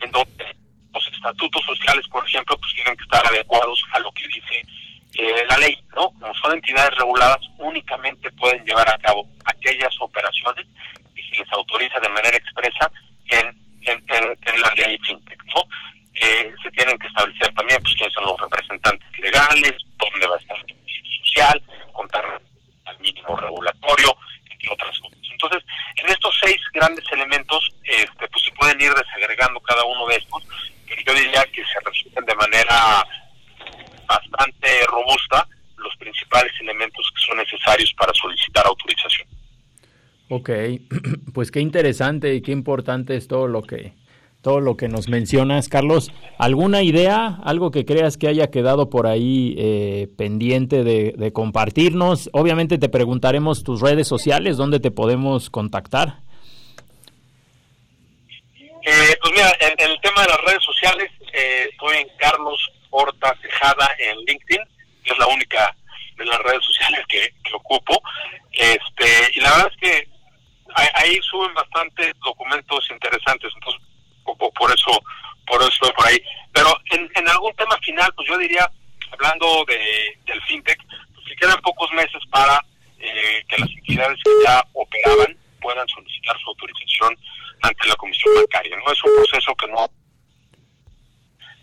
en donde los estatutos sociales, por ejemplo, pues tienen que estar adecuados a lo que dice eh, la ley, ¿no? Como son entidades reguladas, únicamente pueden llevar a cabo aquellas operaciones y se les autoriza de manera expresa en, en, en, la ley FinTech, ¿no? Eh, se tienen que establecer también pues quiénes son los representantes legales, dónde va a estar el social, contar al mínimo regulatorio, entre otras cosas. Entonces, en estos seis grandes elementos, este, pues se pueden ir desagregando cada uno de estos, pero yo diría que se resuelven de manera bastante robusta los principales elementos que son necesarios para solicitar autorización. Ok, pues qué interesante y qué importante es todo lo que todo lo que nos mencionas, Carlos. ¿Alguna idea, algo que creas que haya quedado por ahí eh, pendiente de, compartirnos? Obviamente te preguntaremos tus redes sociales, ¿dónde te podemos contactar? Eh, pues mira, en, el tema de las redes sociales, eh, estoy en Carlos Horta Tejada en LinkedIn, que es la única de las redes sociales que, ocupo. Este, y la verdad es que ahí, suben bastantes documentos interesantes, entonces por eso por eso por ahí. Pero en, en algún tema final, pues yo diría, hablando de, del fintech, pues que quedan pocos meses para eh, que las entidades que ya operaban puedan solicitar su autorización ante la Comisión Bancaria. No es un proceso que no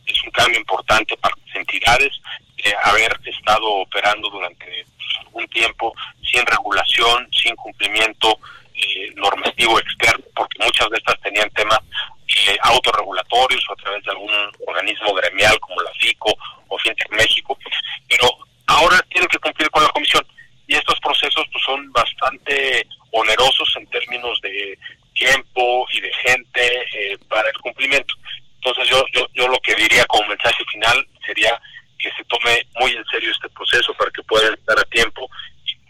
es un cambio importante para las entidades de haber estado operando durante pues, algún tiempo sin regulación, sin cumplimiento eh, normativo externo, porque muchas de estas tenían temas eh, autorregulatorios o a través de algún organismo gremial como la FICO o FinTech México, pero ahora tienen que cumplir con la comisión y estos procesos pues, son bastante onerosos en términos de tiempo y de gente eh, para el cumplimiento. Entonces yo, yo, yo lo que diría como mensaje final sería que se tome muy en serio este proceso para que puedan estar a tiempo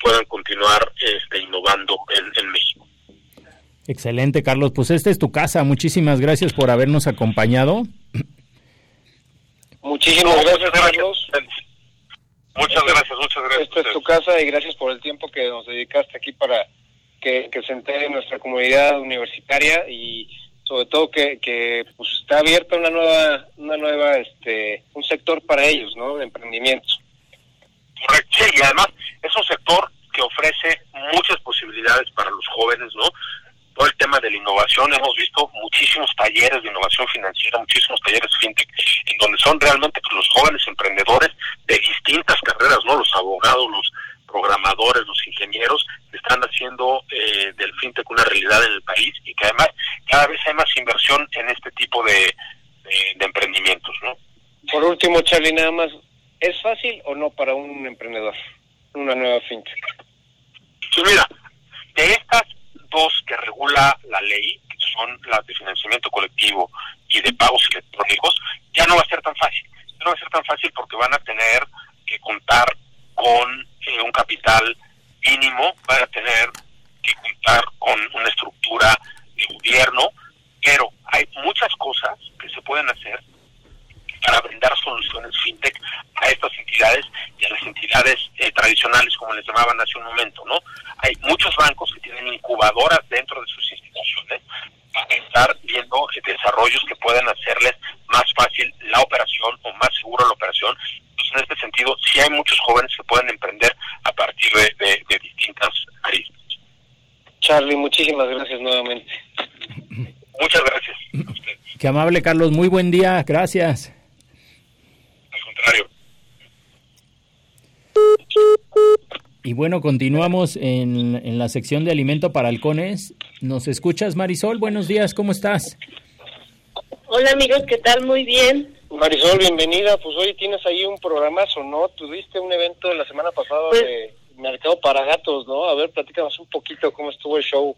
puedan continuar este, innovando en, en México. Excelente, Carlos. Pues esta es tu casa. Muchísimas gracias por habernos acompañado. Muchísimas gracias, Carlos. Muchas gracias, muchas gracias. Esta es tu casa y gracias por el tiempo que nos dedicaste aquí para que, que se entere nuestra comunidad universitaria y sobre todo que, que pues está abierta una nueva una nueva este un sector para ellos no de emprendimientos correcto y además es un sector que ofrece muchas posibilidades para los jóvenes no todo el tema de la innovación hemos visto muchísimos talleres de innovación financiera muchísimos talleres fintech en donde son realmente pues, los jóvenes emprendedores de distintas carreras no los abogados los programadores, los ingenieros, están haciendo eh, del fintech una realidad en el país y que además cada vez hay más inversión en este tipo de, de, emprendimientos, ¿no? Por último, Charlie, nada más, ¿es fácil o no para un emprendedor una nueva fintech? Pues mira, de estas dos que regula la ley, que son las de financiamiento colectivo y de pagos electrónicos, ya no va a ser tan fácil. no va a ser tan fácil porque van a tener que contar con eh, un capital mínimo, van a tener que contar con una estructura de gobierno, pero hay muchas cosas que se pueden hacer para brindar soluciones fintech a estas entidades y a las entidades eh, tradicionales, como les llamaban hace un momento, ¿no? Hay muchos bancos que tienen incubadoras dentro de sus instituciones para estar viendo eh, desarrollos que pueden hacerles más fácil la operación o más seguro la operación. Entonces, en este sentido, sí hay muchos jóvenes que pueden emprender a partir de, de distintas aristas. Charlie, muchísimas gracias nuevamente. Muchas gracias. Qué amable, Carlos. Muy buen día. Gracias. Contrario. Y bueno, continuamos en, en, la sección de alimento para halcones. ¿Nos escuchas, Marisol? Buenos días, ¿cómo estás? Hola amigos, ¿qué tal? Muy bien. Marisol, bienvenida. Pues hoy tienes ahí un programazo, ¿no? Tuviste un evento la semana pasada pues de Mercado para Gatos, ¿no? A ver, platícanos un poquito cómo estuvo el show.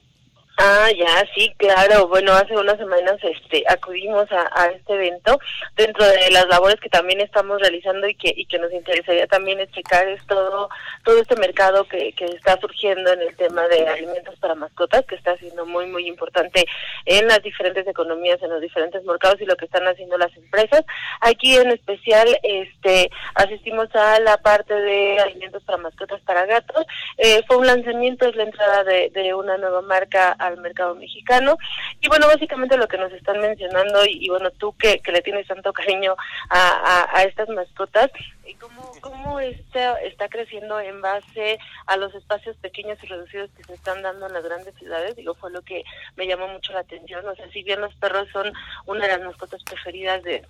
Ah, ya, sí, claro. Bueno, hace unas semanas este, acudimos a, este evento dentro de las labores que también estamos realizando y que, y que nos interesaría también explicar es todo, todo este mercado que, está surgiendo en el tema de alimentos para mascotas, que está siendo muy, muy importante en las diferentes economías, en los diferentes mercados y lo que están haciendo las empresas. Aquí en especial este, asistimos a la parte de alimentos para mascotas para gatos. Eh, fue un lanzamiento, es la entrada de, de una nueva marca al mercado mexicano. Y bueno, básicamente lo que nos están mencionando, y, bueno, tú que, que, le tienes tanto cariño a, a, estas mascotas, y cómo, cómo está, está creciendo en base a los espacios pequeños y reducidos que se están dando en las grandes ciudades, digo, fue lo que me llamó mucho la atención. O sea, si bien los perros son una de las mascotas preferidas de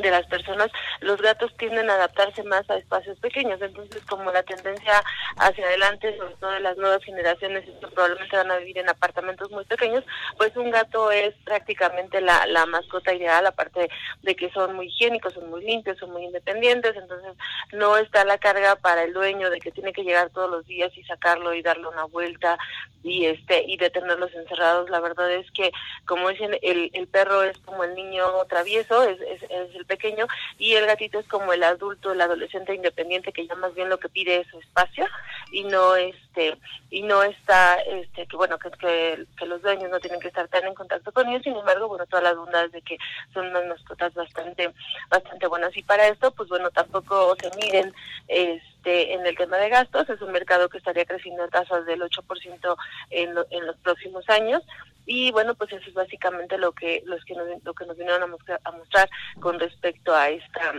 de las personas, los gatos tienden a adaptarse más a espacios pequeños. Entonces, como la tendencia hacia adelante, sobre todo de las nuevas generaciones, que probablemente van a vivir en apartamentos muy pequeños, pues un gato es prácticamente la, la mascota ideal, aparte de que son muy higiénicos, son muy limpios, son muy independientes, entonces no está la carga para el dueño de que tiene que llegar todos los días y sacarlo y darle una vuelta y este y detenerlos encerrados. La verdad es que, como dicen, el, el perro es como el niño travieso, es, es, es el pequeño, y el gatito es como el adulto, el adolescente independiente que ya más bien lo que pide es su espacio y no este y no está este que bueno que, que, los dueños no tienen que estar tan en contacto con ellos. Sin embargo bueno todas las dudas de que son unas mascotas bastante bastante buenas. Y para esto pues bueno tampoco se miden este en el tema de gastos. Es un mercado que estaría creciendo a tasas del 8% en, en los próximos años y bueno pues eso es básicamente lo que los que nos, lo que nos vinieron a mostrar, con respecto a esta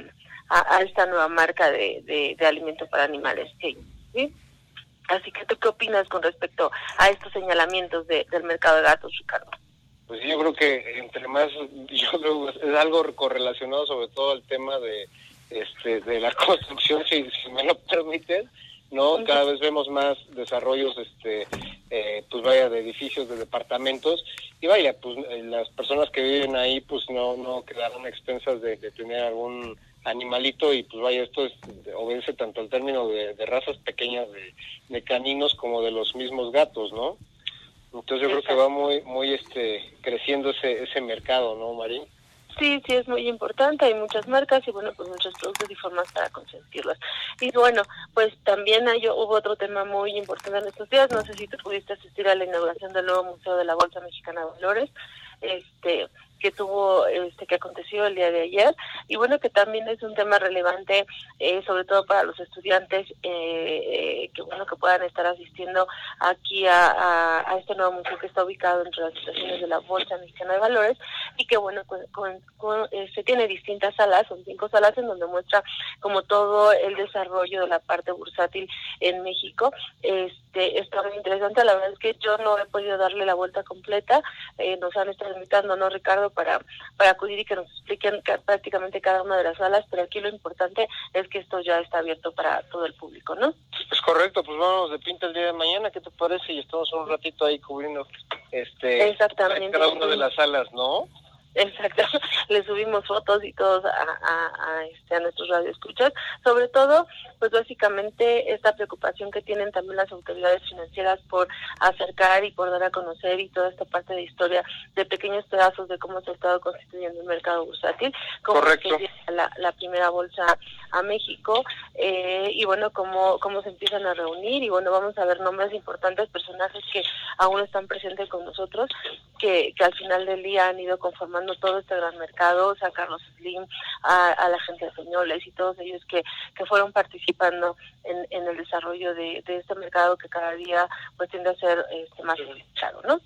a, esta nueva marca de, de, alimento para animales ¿sí? así que tú qué opinas con respecto a estos señalamientos de, del mercado de gatos Ricardo pues yo creo que entre más yo creo es algo correlacionado sobre todo al tema de este de la construcción si me lo permiten no cada vez vemos más desarrollos este eh, pues vaya de edificios de departamentos. Y vaya pues eh, las personas que viven ahí pues no no quedaron expensas de, tener algún animalito y pues vaya esto obedece tanto al término de, razas pequeñas de, de, caninos como de los mismos gatos no entonces yo creo que va muy muy este creciendo ese ese mercado no Marín Sí, sí, es muy importante. Hay muchas marcas y, bueno, pues muchos productos y formas para consentirlas. Y bueno, pues también hay, hubo otro tema muy importante en estos días. No sé si tú pudiste asistir a la inauguración del nuevo Museo de la Bolsa Mexicana de Valores. Este, que tuvo, este, que aconteció el día de ayer, y bueno, que también es un tema relevante, eh, sobre todo para los estudiantes, eh, que bueno, que puedan estar asistiendo aquí a, a, este nuevo museo que está ubicado entre las estaciones de la Bolsa Mexicana de Valores, y que bueno, con, se este, tiene distintas salas, son cinco salas en donde muestra como todo el desarrollo de la parte bursátil en México, este, está muy interesante, la verdad es que yo no he podido darle la vuelta completa, eh, nos han estado invitando, ¿no, Ricardo? Para, para acudir y que nos expliquen prácticamente cada una de las salas, pero aquí lo importante es que esto ya está abierto para todo el público, ¿no? Es correcto, pues vamos de pinta el día de mañana, ¿qué te parece? Y estamos un ratito ahí cubriendo este Exactamente. cada una de las salas, ¿no? Exacto, le subimos fotos y todos a, a, a, este, a nuestros radioescuchas. Sobre todo, pues básicamente esta preocupación que tienen también las autoridades financieras por acercar y por dar a conocer y toda esta parte de historia de pequeños pedazos de cómo se ha estado constituyendo el mercado bursátil, cómo la, la primera bolsa a México eh, y bueno, cómo, cómo se empiezan a reunir y bueno, vamos a ver nombres importantes, personajes que aún están presentes con nosotros, que, que al final del día han ido conformando todo este gran mercado, o sea, Carlos Slim, a, la gente de Señoles y todos ellos que, que fueron participando en, en el desarrollo de, de este mercado que cada día pues tiende a ser este, más claro, ¿no?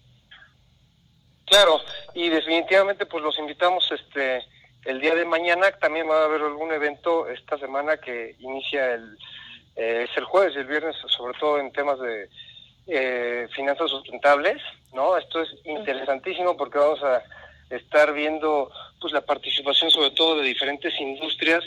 Claro, y definitivamente pues los invitamos este el día de mañana también va a haber algún evento esta semana que inicia el eh, es el jueves y el viernes sobre todo en temas de eh, finanzas sustentables no esto es interesantísimo porque vamos a estar viendo pues la participación sobre todo de diferentes industrias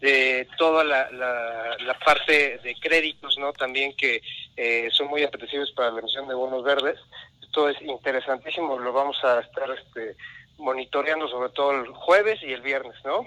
de toda la, la, parte de créditos, ¿no? También que eh, son muy apetecibles para la emisión de bonos verdes. Esto es interesantísimo, lo vamos a estar este, monitoreando sobre todo el jueves y el viernes, ¿no?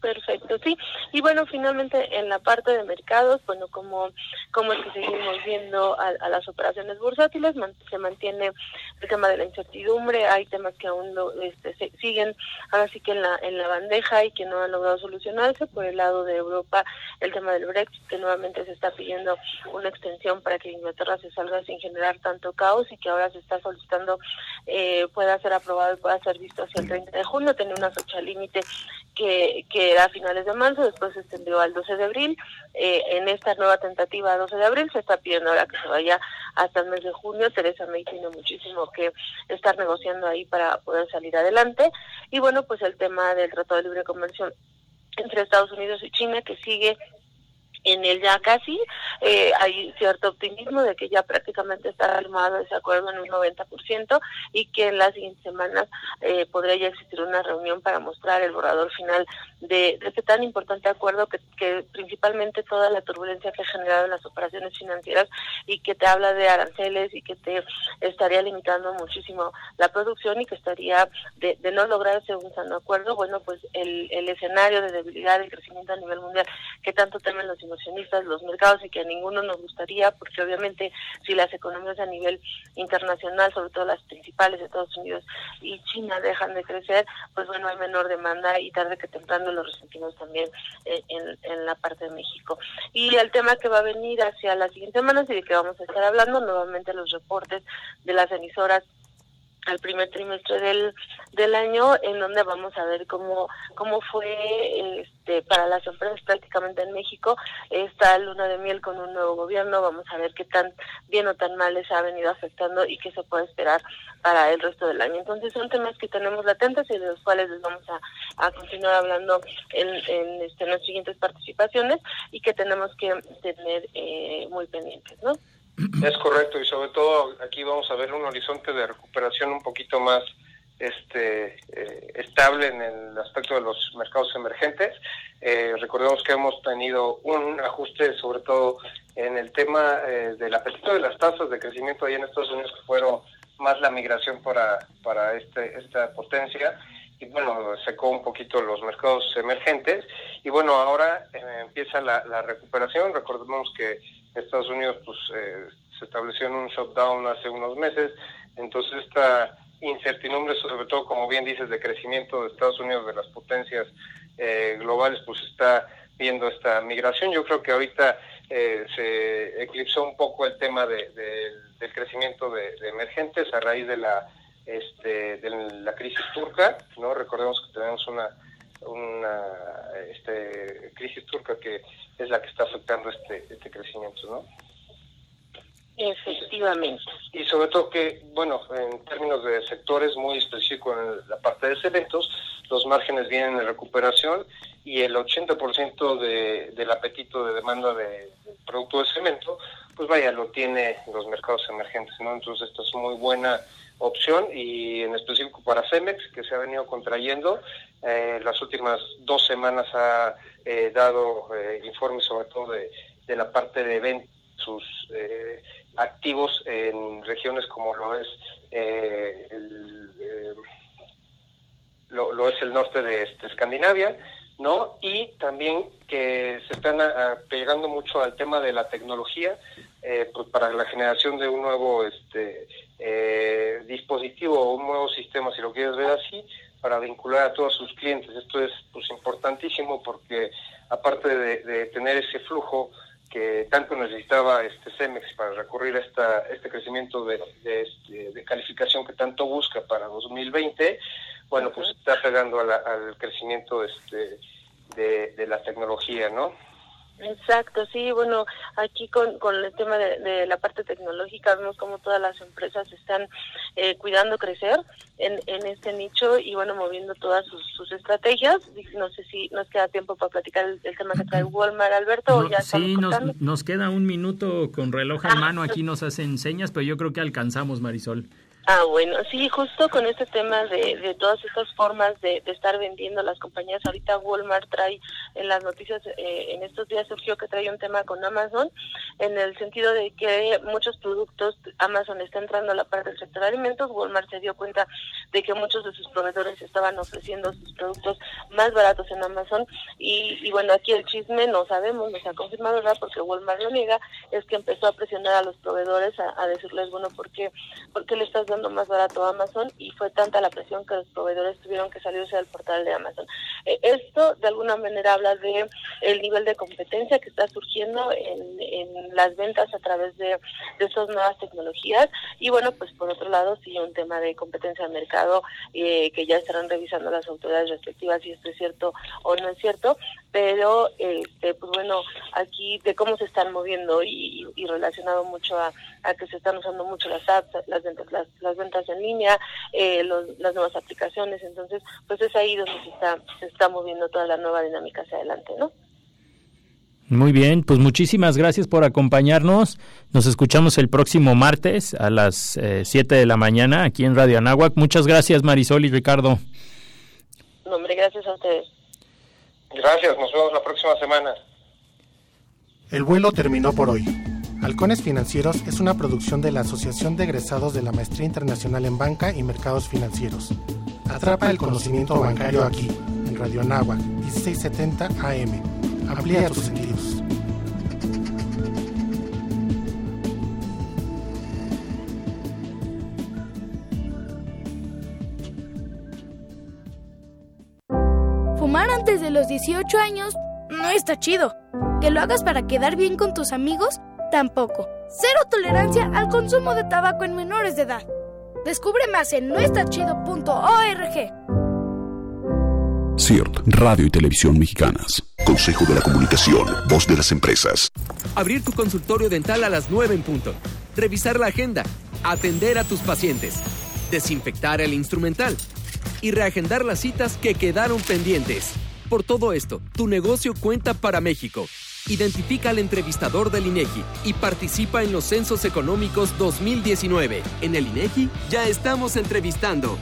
Perfecto, sí. Y bueno, finalmente en la parte de mercados, bueno, como, como es que seguimos viendo a, las operaciones bursátiles, se mantiene el tema de la incertidumbre, hay temas que aún lo, este, siguen ahora sí que en la, en la bandeja y que no han logrado solucionarse. Por el lado de Europa, el tema del Brexit, que nuevamente se está pidiendo una extensión para que Inglaterra se salga sin generar tanto caos y que ahora se está solicitando eh, pueda ser aprobado y pueda ser visto hacia el 30 de junio, tener una fecha límite que, que a finales de marzo, después se extendió al 12 de abril. Eh, en esta nueva tentativa 12 de abril se está pidiendo ahora que se vaya hasta el mes de junio. Teresa May tiene muchísimo que estar negociando ahí para poder salir adelante. Y bueno, pues el tema del Tratado de Libre Comercio entre Estados Unidos y China que sigue en el ya casi eh, hay cierto optimismo de que ya prácticamente está armado ese acuerdo en un 90% y que en las siguientes semanas eh, podría ya existir una reunión para mostrar el borrador final de, este tan importante acuerdo que, que, principalmente toda la turbulencia que ha generado en las operaciones financieras y que te habla de aranceles y que te estaría limitando muchísimo la producción y que estaría de, no lograrse un sano acuerdo, bueno, pues el, el escenario de debilidad del crecimiento a nivel mundial que tanto temen los los mercados y que a ninguno nos gustaría, porque obviamente si las economías a nivel internacional, sobre todo las principales de Estados Unidos y China, dejan de crecer, pues bueno, hay menor demanda y tarde que temprano lo resentimos también en, en la parte de México. Y el tema que va a venir hacia las siguientes semanas y de que vamos a estar hablando, nuevamente los reportes de las emisoras al primer trimestre del, del año en donde vamos a ver cómo cómo fue este para las empresas prácticamente en México esta luna de miel con un nuevo gobierno. Vamos a ver qué tan bien o tan mal les ha venido afectando y qué se puede esperar para el resto del año. Entonces son temas que tenemos latentes y de los cuales les vamos a, a continuar hablando en, en, este, las siguientes participaciones y que tenemos que tener eh, muy pendientes no es correcto y sobre todo aquí vamos a ver un horizonte de recuperación un poquito más este eh, estable en el aspecto de los mercados emergentes. Eh, recordemos que hemos tenido un ajuste sobre todo en el tema eh, del apetito de las tasas de crecimiento ahí en Estados Unidos que fueron más la migración para, para este, esta potencia y bueno, secó un poquito los mercados emergentes y bueno, ahora empieza la, la recuperación. Recordemos que Estados Unidos pues eh, se estableció en un shutdown hace unos meses, entonces esta incertidumbre, sobre todo como bien dices, de crecimiento de Estados Unidos, de las potencias eh, globales, pues está viendo esta migración. Yo creo que ahorita eh, se eclipsó un poco el tema de, del crecimiento de, emergentes a raíz de la este, de la crisis turca, no recordemos que tenemos una una este, crisis turca que es la que está afectando este, este crecimiento, ¿no? Efectivamente. Y sobre todo que, bueno, en términos de sectores muy específicos en la parte de cementos, los márgenes vienen en recuperación y el 80% de, del apetito de demanda de, producto de cemento, pues vaya, lo tiene los mercados emergentes, ¿no? Entonces, esta es muy buena opción y en específico para Cemex, que se ha venido contrayendo. Eh, las últimas dos semanas ha eh, dado eh, informes sobre todo de, de, la parte de venta sus activos en regiones como lo es el, lo, lo, es el norte de, este, Escandinavia, ¿no? Y también que se están pegando mucho al tema de la tecnología pues para la generación de un nuevo este, eh, dispositivo o un nuevo sistema, si lo quieres ver así, para vincular a todos sus clientes. Esto es pues importantísimo porque aparte de, tener ese flujo que tanto necesitaba este Cemex para recurrir a esta, este crecimiento de, de, este, calificación que tanto busca para 2020, bueno, pues está pegando al crecimiento este, de, de la tecnología, ¿no? Exacto, sí, bueno, aquí con, con el tema de, la parte tecnológica vemos como todas las empresas están eh, cuidando crecer en, en este nicho y bueno, moviendo todas sus, sus, estrategias. No sé si nos queda tiempo para platicar el, tema que trae Walmart, Alberto, o ya Sí, nos, nos, queda un minuto con reloj en mano, aquí nos hacen señas, pero yo creo que alcanzamos, Marisol. Ah, bueno, sí, justo con este tema de, de todas estas formas de, de, estar vendiendo las compañías. Ahorita Walmart trae en las noticias, eh, en estos días surgió que trae un tema con Amazon, en el sentido de que muchos productos, Amazon está entrando a la parte del sector de alimentos, Walmart se dio cuenta de que muchos de sus proveedores estaban ofreciendo sus productos más baratos en Amazon y, y bueno, aquí el chisme no sabemos, no se ha confirmado, ¿verdad? Porque Walmart lo niega, es que empezó a presionar a los proveedores a, decirles, bueno, ¿por qué, ¿por qué le estás más barato Amazon y fue tanta la presión que los proveedores tuvieron que salirse del portal de Amazon. Eh, esto de alguna manera habla de el nivel de competencia que está surgiendo en, en las ventas a través de, de estas nuevas tecnologías. Y bueno, pues por otro lado sí un tema de competencia de mercado eh, que ya estarán revisando las autoridades respectivas si esto es cierto o no es cierto, pero este, pues bueno, aquí de cómo se están moviendo y, y relacionado mucho a, a, que se están usando mucho las apps, las ventas, las, ventas en línea, eh, los, las nuevas aplicaciones, entonces pues es ahí donde se está, se está moviendo toda la nueva dinámica hacia adelante, ¿no? Muy bien, pues muchísimas gracias por acompañarnos. Nos escuchamos el próximo martes a las 7 eh, de la mañana aquí en Radio Anáhuac. Muchas gracias Marisol y Ricardo. No, hombre, gracias a ustedes. Gracias, nos vemos la próxima semana. El vuelo terminó por hoy. Halcones Financieros es una producción de la Asociación de Egresados de la Maestría Internacional en Banca y Mercados Financieros. Atrapa el conocimiento bancario aquí, en Radio Anáhuac, 1670 AM. Amplía tus sentidos. Fumar antes de los 18 años no está chido. Que lo hagas para quedar bien con tus amigos, tampoco. Cero tolerancia al consumo de tabaco en menores de edad. Descubre más en noestachido.org. CIRT, Radio y Televisión Mexicanas. Consejo de la Comunicación, voz de las empresas. Abrir tu consultorio dental a las 9 en punto. Revisar la agenda. Atender a tus pacientes. Desinfectar el instrumental. Y reagendar las citas que quedaron pendientes. Por todo esto, tu negocio cuenta para México. Identifica al entrevistador del INEGI y participa en los Censos Económicos 2019. En el INEGI ya estamos entrevistando.